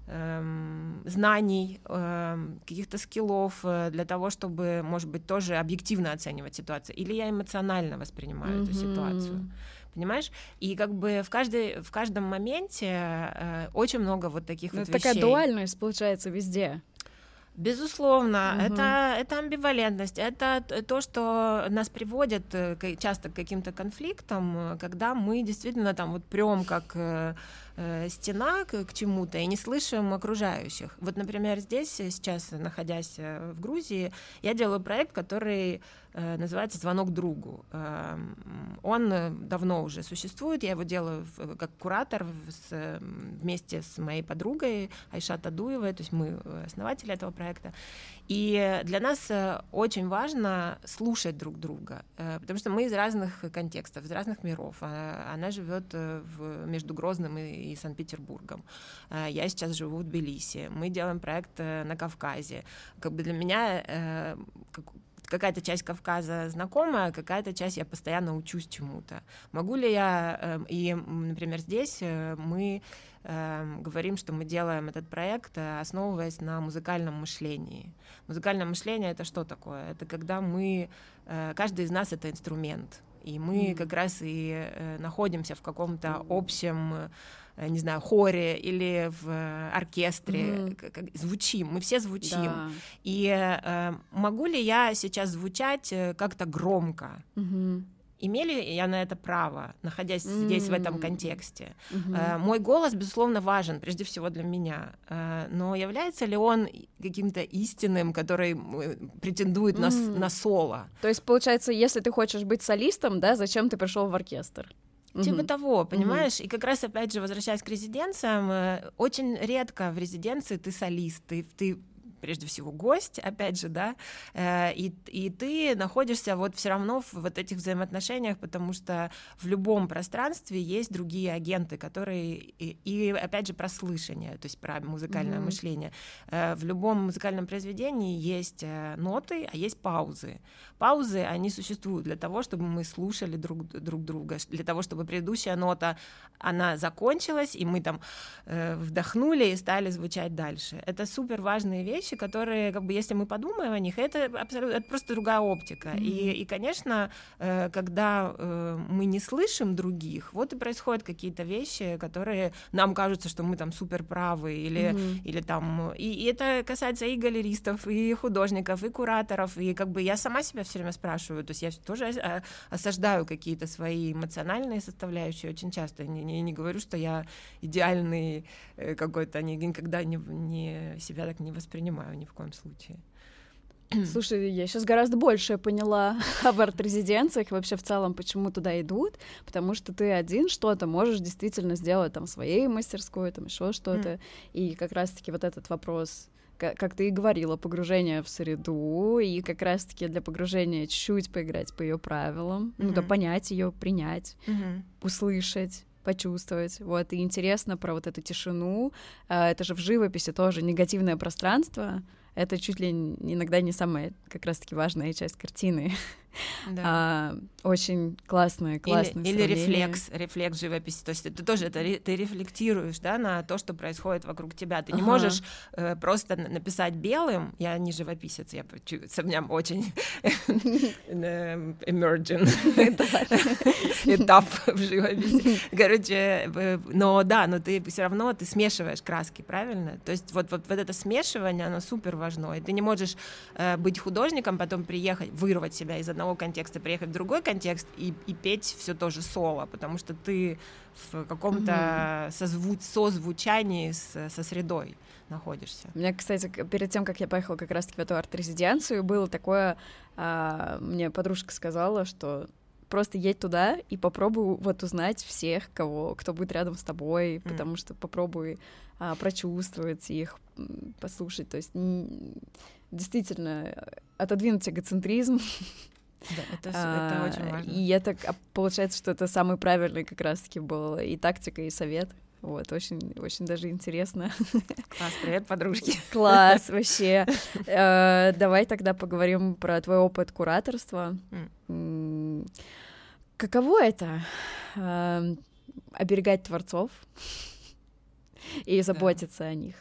знаний, эм, каких-то скиллов э, для того, чтобы, может быть, тоже объективно оценивать ситуацию, или я эмоционально воспринимаю mm-hmm. эту ситуацию. Понимаешь? И как бы в, каждой, в каждом моменте э, очень много вот таких Но вот это вещей. такая дуальность получается везде. Безусловно, угу. это, это амбивалентность, это то, что нас приводит э, часто к каким-то конфликтам, когда мы действительно там вот прям как э, стена к, к чему-то и не слышим окружающих. Вот, например, здесь э, сейчас, находясь э, в Грузии, я делаю проект, который э, называется «Звонок другу». Э, он давно уже существует, я его делаю в, как куратор с, вместе с моей подругой Айшат Адуевой, то есть мы основатели этого проекта. И для нас очень важно слушать друг друга, потому что мы из разных контекстов, из разных миров. А, она живет в, между Грозным и и Санкт-Петербургом. Э, я сейчас живу в Тбилиси. Мы делаем проект э, на Кавказе. Как бы для меня э, какая-то часть Кавказа знакомая, какая-то часть я постоянно учусь чему-то. Могу ли я, и, например, здесь мы говорим, что мы делаем этот проект, основываясь на музыкальном мышлении. Музыкальное мышление — это что такое? Это когда мы, каждый из нас — это инструмент, И мы mm. как раз и э, находимся в каком-то общем э, не знаю, хоре или в оркестре, mm-hmm. звучим, мы все звучим. Да. И э, могу ли я сейчас звучать э, как-то громко? Mm-hmm имели я на это право, находясь mm-hmm. здесь в этом контексте. Mm-hmm. Мой голос, безусловно, важен, прежде всего для меня. Э, но является ли он каким-то истинным, который э, претендует mm-hmm. на, на соло? То есть, получается, если ты хочешь быть солистом, да, зачем ты пришел в оркестр? Типа mm-hmm. того, понимаешь? Mm-hmm. И как раз, опять же, возвращаясь к резиденциям, очень редко в резиденции ты солист, ты, ты прежде всего гость, опять же, да, э, и, и ты находишься вот все равно в вот этих взаимоотношениях, потому что в любом пространстве есть другие агенты, которые, и, и опять же, про слышание, то есть про музыкальное mm-hmm. мышление. Э, в любом музыкальном произведении есть э, ноты, а есть паузы. Паузы, они существуют для того, чтобы мы слушали друг, друг друга, для того, чтобы предыдущая нота, она закончилась, и мы там вдохнули и стали звучать дальше. Это супер важные вещи, вещи, которые, как бы, если мы подумаем о них, это абсолютно это просто другая оптика. Mm-hmm. И, и, конечно, э, когда э, мы не слышим других, вот и происходят какие-то вещи, которые нам кажутся, что мы там супер правы, или, mm-hmm. или там. И, и это касается и галеристов, и художников, и кураторов. И как бы я сама себя все время спрашиваю, то есть я тоже осаждаю какие-то свои эмоциональные составляющие очень часто. Не, не, не говорю, что я идеальный э, какой-то, никогда не, не себя так не воспринимаю понимаю ни в коем случае. Слушай, я сейчас гораздо больше поняла об арт-резиденциях вообще в целом, почему туда идут, потому что ты один что-то можешь действительно сделать там своей мастерской, там еще что-то, mm. и как раз-таки вот этот вопрос как ты и говорила, погружение в среду, и как раз-таки для погружения чуть-чуть поиграть по ее правилам, mm-hmm. ну да, понять ее, принять, mm-hmm. услышать, почувствовать. Вот, и интересно про вот эту тишину. А, это же в живописи тоже негативное пространство. Это чуть ли иногда не самая как раз-таки важная часть картины. Да. А, очень классное, классное Или, или рефлекс, рефлекс живописи. То есть ты тоже это, ты рефлектируешь да, на то, что происходит вокруг тебя. Ты не ага. можешь э, просто написать белым. Я не живописец, я меня очень emerging этап в живописи. Короче, но да, но ты все равно ты смешиваешь краски, правильно? То есть вот, вот, вот это смешивание, оно супер важно. И ты не можешь э, быть художником, потом приехать, вырвать себя из одного одного контекста приехать в другой контекст и, и петь все тоже соло, потому что ты в каком-то mm-hmm. созву- созвучании с, со средой находишься. У меня, кстати, перед тем, как я поехала как раз-таки в эту арт-резиденцию, было такое, а, мне подружка сказала, что просто едь туда и попробуй вот узнать всех, кого, кто будет рядом с тобой, mm. потому что попробуй а, прочувствовать их, послушать, то есть действительно отодвинуть эгоцентризм Да, это, а, это очень важно. И это а, получается, что это самый правильный как раз-таки был и тактика, и совет. Вот, очень, очень даже интересно. Класс, привет, подружки. Класс, вообще. Э, давай тогда поговорим про твой опыт кураторства. Каково это эм, оберегать творцов и заботиться о них?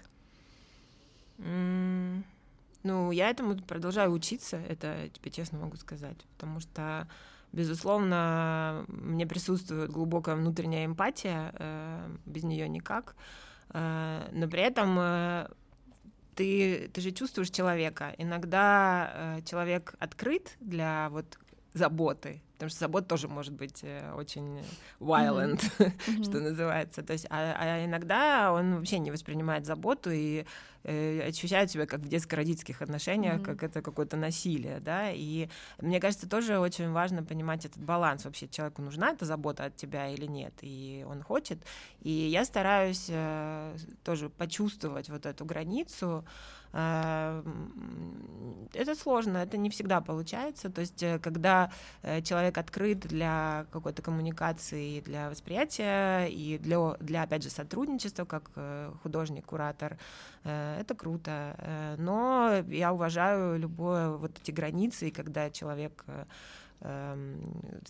Ну, я этому продолжаю учиться, это тебе честно могу сказать, потому что, безусловно, мне присутствует глубокая внутренняя эмпатия, э, без нее никак, э, но при этом э, ты, ты же чувствуешь человека. Иногда человек открыт для вот заботы, потому что забота тоже может быть э, очень violent, mm-hmm. что называется. То есть, а, а иногда он вообще не воспринимает заботу и э, ощущает себя как в детско-родительских отношениях, mm-hmm. как это какое-то насилие, да. И мне кажется, тоже очень важно понимать этот баланс. Вообще человеку нужна эта забота от тебя или нет, и он хочет. И я стараюсь э, тоже почувствовать вот эту границу. Э, это сложно, это не всегда получается. То есть, э, когда э, человек открыт для какой-то коммуникации, для восприятия и для, для опять же, сотрудничества, как художник, куратор, это круто. Но я уважаю любое вот эти границы, когда человек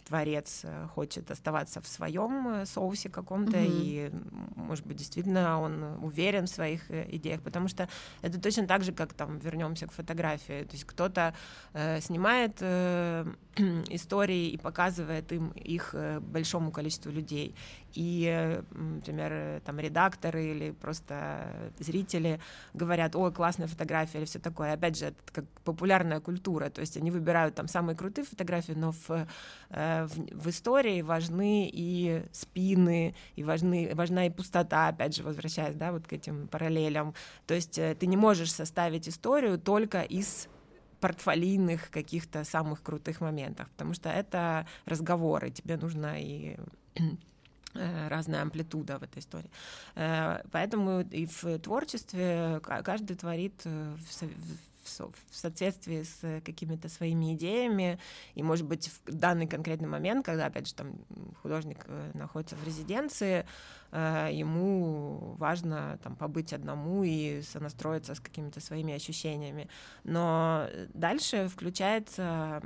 творец э, хочет оставаться в своем э, соусе каком-то, mm-hmm. и, может быть, действительно он уверен в своих э, идеях, потому что это точно так же, как там вернемся к фотографии. То есть кто-то э, снимает э, истории и показывает им их большому количеству людей. И, например, там редакторы или просто зрители говорят, ой, классная фотография или все такое. Опять же, это как популярная культура, то есть они выбирают там самые крутые фотографии, но в, э, в, в истории важны и спины, и важны, важна и пустота, опять же, возвращаясь, да, вот к этим параллелям. То есть э, ты не можешь составить историю только из портфолийных каких-то самых крутых моментов, потому что это разговоры, тебе нужно и разная амплитуда в этой истории. Поэтому и в творчестве каждый творит в в соответствии с какими-то своими идеями, и, может быть, в данный конкретный момент, когда, опять же, там художник э, находится в резиденции, э, ему важно там побыть одному и сонастроиться с какими-то своими ощущениями. Но дальше включается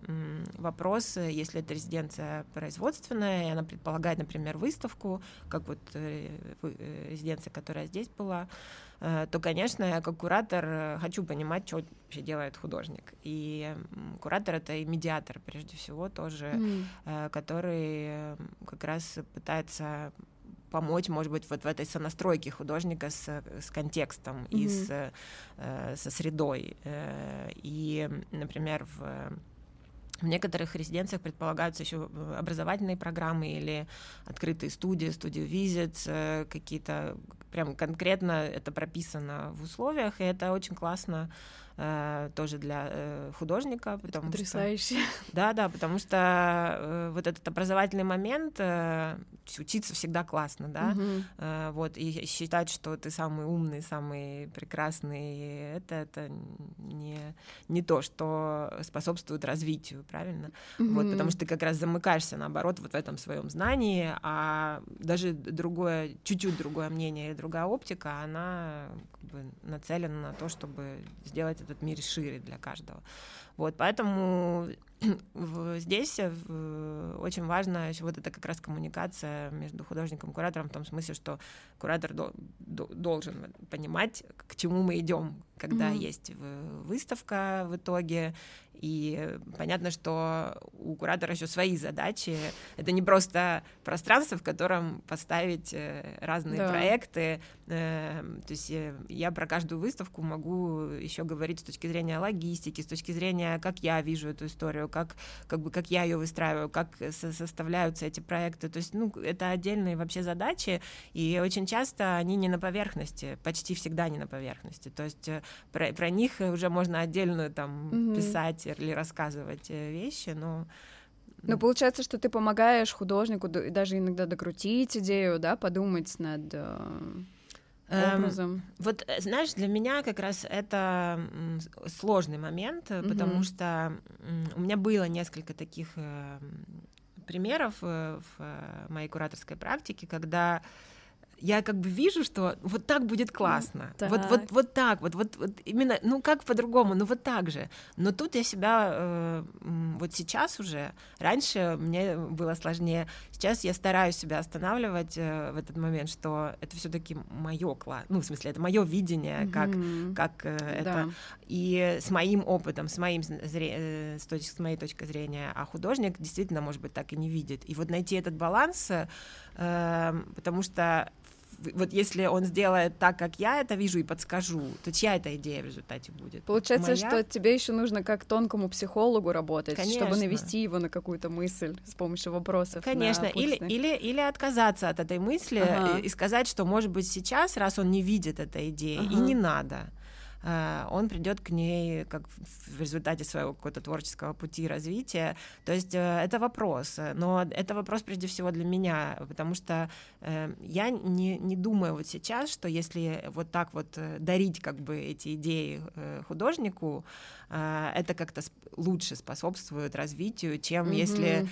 вопрос, если это резиденция производственная, и она предполагает, например, выставку, как вот э, резиденция, которая здесь была, Э, то, конечно, я как куратор э, хочу понимать, что вообще делает художник. И куратор — это и медиатор, прежде всего, тоже, mm. который как раз пытается помочь, может быть, вот в этой сонастройке художника с, с контекстом mm-hmm. и с, со средой. И, например, в в некоторых резиденциях предполагаются еще образовательные программы или открытые студии, студии визит, какие-то прям конкретно это прописано в условиях, и это очень классно э, тоже для э, художника. Потому Потрясающе. Что, да, да, потому что э, вот этот образовательный момент, э, учиться всегда классно, да, угу. э, вот, и считать, что ты самый умный, самый прекрасный, это, это не, не то, что способствует развитию, правильно? Угу. Вот, потому что ты как раз замыкаешься, наоборот, вот в этом своем знании, а даже другое, чуть-чуть другое мнение или другая оптика, она как бы нацелена на то, чтобы сделать этот мир шире для каждого. Вот, поэтому здесь э, очень важно вот это как раз коммуникация между художником и куратором в том смысле, что куратор должен понимать, к чему мы идем, когда mm-hmm. есть выставка в итоге, и понятно, что у куратора еще свои задачи. Это не просто пространство, в котором поставить э, разные да. проекты. Э, то есть я про каждую выставку могу еще говорить с точки зрения логистики, с точки зрения, как я вижу эту историю, как, как, бы, как я ее выстраиваю, как составляются эти проекты. То есть ну, это отдельные вообще задачи, и очень часто они не на поверхности, почти всегда не на поверхности. То есть э, про, про них уже можно отдельно там mm-hmm. писать или рассказывать э, вещи, но ну, получается, что ты помогаешь художнику даже иногда докрутить идею, да, подумать над э, эм, образом. Эм, вот, знаешь, для меня как раз это сложный момент, mm-hmm. потому что у меня было несколько таких э, примеров в моей кураторской практике, когда я как бы вижу, что вот так будет классно. Так. Вот, вот, вот так, вот, вот, вот именно, ну как по-другому, ну вот так же. Но тут я себя э, вот сейчас уже, раньше мне было сложнее, сейчас я стараюсь себя останавливать э, в этот момент, что это все-таки мое класс, ну в смысле это мое видение, mm-hmm. как, как э, это, да. и с моим опытом, с моим зре... э, с, точ... с моей точки зрения, а художник действительно может быть так и не видит. И вот найти этот баланс, э, потому что вот если он сделает так, как я это вижу и подскажу, то чья эта идея в результате будет? Получается, Моя? что тебе еще нужно как тонкому психологу работать, Конечно. чтобы навести его на какую-то мысль с помощью вопросов. Конечно, или, или, или отказаться от этой мысли ага. и сказать, что, может быть, сейчас, раз он не видит этой идеи, ага. и не надо. Э, он придет к ней как в результате своего какого-то творческого пути развития. То есть э, это вопрос, но это вопрос прежде всего для меня, потому что э, я не, не думаю вот сейчас, что если вот так вот дарить как бы эти идеи художнику, это как-то лучше способствует развитию, чем mm-hmm. если,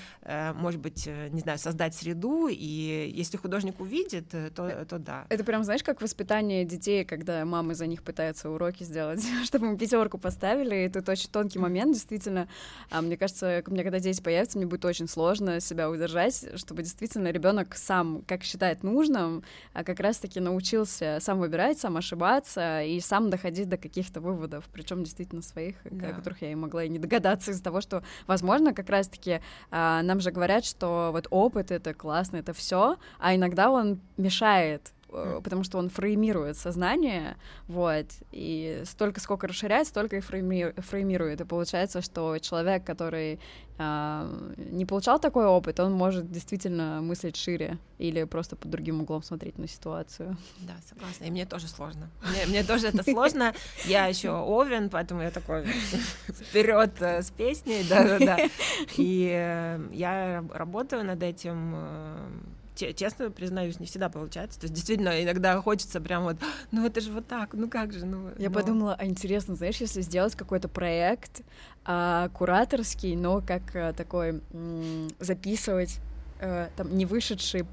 может быть, не знаю, создать среду, и если художник увидит, то, то да. Это прям, знаешь, как воспитание детей, когда мамы за них пытаются уроки сделать, чтобы мы пятерку поставили. И тут очень тонкий момент, действительно. А, мне кажется, мне когда дети появятся, мне будет очень сложно себя удержать, чтобы действительно ребенок сам, как считает нужным, а как раз-таки научился сам выбирать, сам ошибаться и сам доходить до каких-то выводов, причем действительно своих, да. о которых я и могла и не догадаться из-за того, что, возможно, как раз-таки а, нам же говорят, что вот опыт это классно, это все, а иногда он мешает Э, потому что он фреймирует сознание, вот, и столько, сколько расширяет, столько и фрейми, фреймирует, и получается, что человек, который э, не получал такой опыт, он может действительно мыслить шире или просто под другим углом смотреть на ситуацию. Да, согласна, и мне тоже сложно. Мне, мне тоже это сложно, я еще овен, поэтому я такой вперед э, с песней, да-да-да, и э, я работаю над этим честно признаюсь, не всегда получается. То есть действительно иногда хочется прям вот, ну это же вот так, ну как же, ну. Я но... подумала, а интересно, знаешь, если сделать какой-то проект а, кураторский, но как а, такой записывать а, там не вышедшие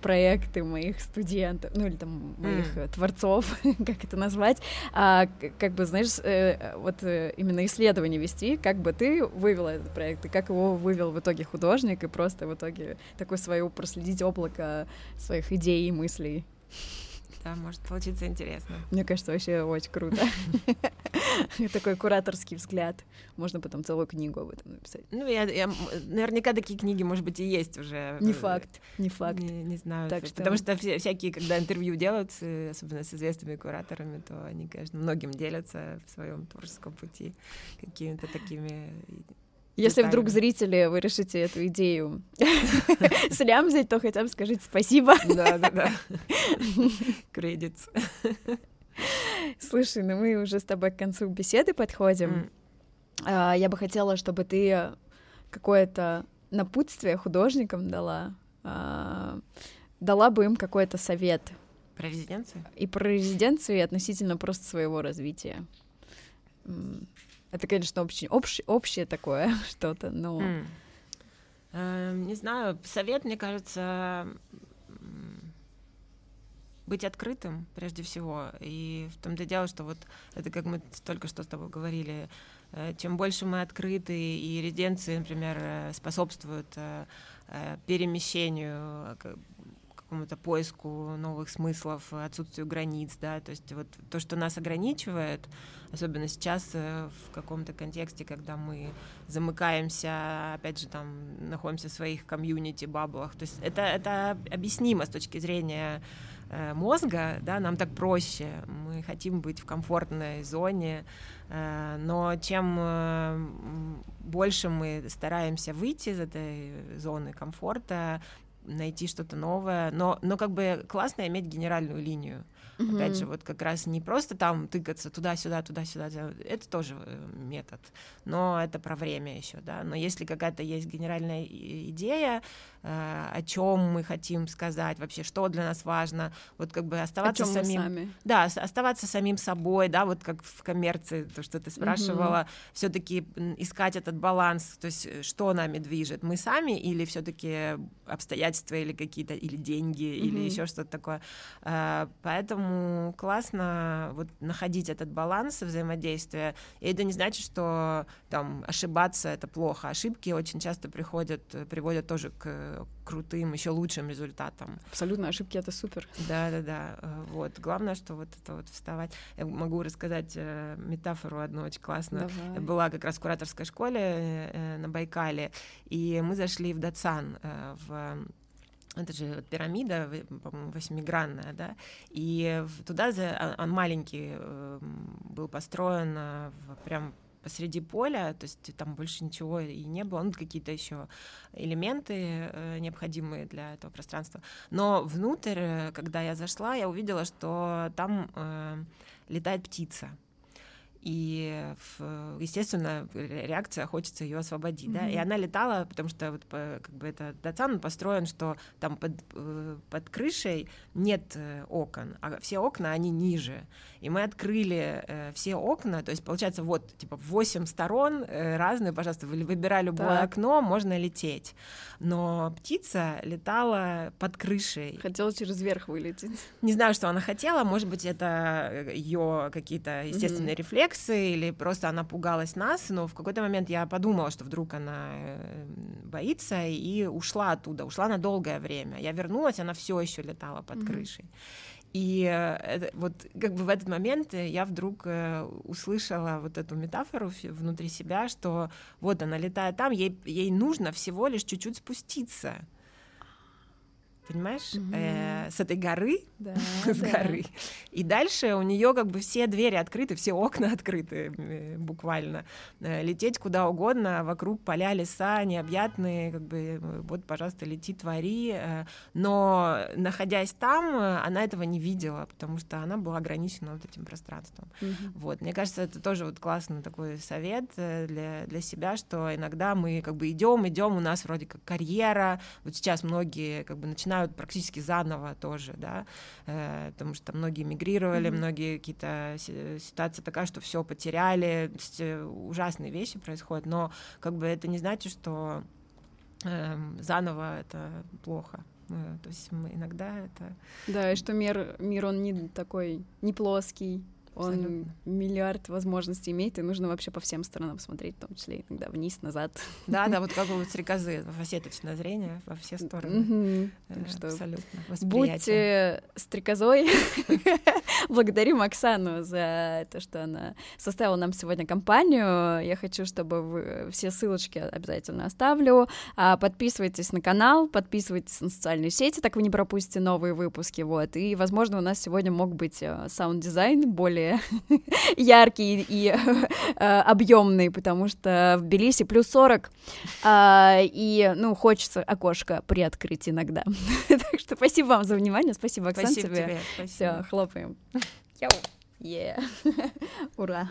проекты моих студентов, ну или там моих mm. творцов, как это назвать, а, как бы, знаешь, э, вот э, именно исследование вести, как бы ты вывел этот проект, и как его вывел в итоге художник, и просто в итоге такое свое проследить облако своих идей и мыслей. Да, может получиться интересно. Мне кажется, вообще очень круто. Такой кураторский взгляд. Можно потом целую книгу об этом написать. Ну, я, я наверняка такие книги, может быть, и есть уже. Не факт, не факт. Не, не знаю. Так что... Потому что все, всякие, когда интервью делают, особенно с известными кураторами, то они, конечно, многим делятся в своем творческом пути какими-то такими если вдруг зрители, вы решите эту идею слям взять, то хотя бы скажите спасибо. Да, да, да. Кредит. Слушай, ну мы уже с тобой к концу беседы подходим. Mm. Я бы хотела, чтобы ты какое-то напутствие художникам дала, а, дала бы им какой-то совет. Про резиденцию? И про резиденцию, и относительно просто своего развития. Это, конечно, очень общ, общее такое что-то, но... Mm. Не знаю, совет, мне кажется, быть открытым прежде всего. И в том-то дело, что вот это как мы только что с тобой говорили, э, чем больше мы открыты, и резиденции, например, э, способствуют э, перемещению какому-то поиску новых смыслов, отсутствию границ, да, то есть вот то, что нас ограничивает, особенно сейчас в каком-то контексте, когда мы замыкаемся, опять же, там, находимся в своих комьюнити, баблах, то есть это, это объяснимо с точки зрения мозга, да, нам так проще, мы хотим быть в комфортной зоне, э, но чем больше мы стараемся выйти из этой зоны комфорта, найти что-то новое, но, но как бы классно иметь генеральную линию. Mm-hmm. Опять же, вот как раз не просто там тыкаться туда-сюда, туда-сюда, это тоже э, метод, но это про время еще, да. Но если какая-то есть генеральная идея, э, о чем мы хотим сказать, вообще, что для нас важно, вот как бы оставаться самим, сами? да, оставаться самим собой, да, вот как в коммерции, то, что ты спрашивала, mm-hmm. все-таки искать этот баланс, то есть э, что нами движет, мы сами или все-таки обстоятельства или какие-то или деньги mm-hmm. или еще что-то такое, поэтому классно вот находить этот баланс взаимодействия. И это не значит, что там ошибаться это плохо. Ошибки очень часто приходят, приводят тоже к крутым, еще лучшим результатам. Абсолютно, ошибки это супер. Да, да, да. Вот. Главное, что вот это вот вставать. Я могу рассказать э, метафору одну очень классную. Давай. Я была как раз в кураторской школе э, на Байкале, и мы зашли в Датсан, э, в это же пирамида, по-моему, восьмигранная, да, и туда за, а, он маленький эм, был построен э, прям посреди поля, то есть там больше ничего и не было, ну, какие-то еще элементы э, необходимые для этого пространства. Но внутрь, э, когда я зашла, я увидела, что там летает птица. И, естественно, реакция хочется ее освободить, mm-hmm. да, и она летала, потому что вот как бы это Датсан построен, что там под, э, под крышей нет э, окон, а все окна, они ниже, и мы открыли э, все окна, то есть, получается, вот, типа, восемь сторон э, разные, пожалуйста, выбирай любое так. окно, можно лететь, но птица летала под крышей. Хотела через верх вылететь. Не знаю, что она хотела, может быть, это э, ее какие-то естественные mm-hmm. рефлексы, рефлексы, или просто она пугалась нас, но в какой-то момент я подумала, что вдруг она э, боится, и ушла оттуда, ушла на долгое время. Я вернулась, она все еще летала под mm-hmm. крышей. И э, вот как бы в этот момент я вдруг э, услышала вот эту метафору внутри себя, что вот она летает там, ей, ей нужно всего лишь чуть-чуть спуститься понимаешь, mm-hmm. э, с этой горы, да, с да. горы. И дальше у нее как бы все двери открыты, все окна открыты, э, буквально. Э, лететь куда угодно, вокруг поля, леса необъятные, как бы э, вот, пожалуйста, лети, твори. Э, но находясь там, она этого не видела, потому что она была ограничена вот этим пространством. Mm-hmm. Вот, мне кажется, это тоже вот классный такой совет э, для для себя, что иногда мы как бы идем, идем, у нас вроде как карьера, вот сейчас многие как бы начинают начинают практически заново тоже, да, э, потому что многие мигрировали, mm-hmm. многие какие-то ситуация такая, что все потеряли, э, ужасные вещи происходят, но как бы это не значит, что э, заново это плохо. Э, то есть мы иногда это... Да, и что мир, мир он не такой, не плоский, он миллиард возможностей имеет, и нужно вообще по всем сторонам смотреть, в том числе иногда вниз, назад. Да, да, вот как у стрекозы, фасеточное зрение во все стороны. Так что Абсолютно. Будьте стрекозой. Благодарим Оксану за то, что она составила нам сегодня компанию. Я хочу, чтобы вы все ссылочки обязательно оставлю. А, подписывайтесь на канал, подписывайтесь на социальные сети, так вы не пропустите новые выпуски. Вот. И, возможно, у нас сегодня мог быть э, саунд-дизайн более яркий и э, объемный, потому что в Тбилиси плюс 40, а, и, ну, хочется окошко приоткрыть иногда. так что спасибо вам за внимание, спасибо, Оксан, спасибо тебе. тебе. Все, хлопаем. Йоу. Yeah. Ура.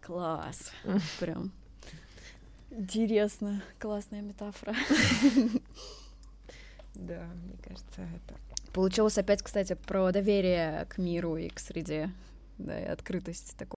Класс. Прям. Интересно. Классная метафора. Да, мне кажется, это... Получилось опять, кстати, про доверие к миру и к среде да, и открытость такого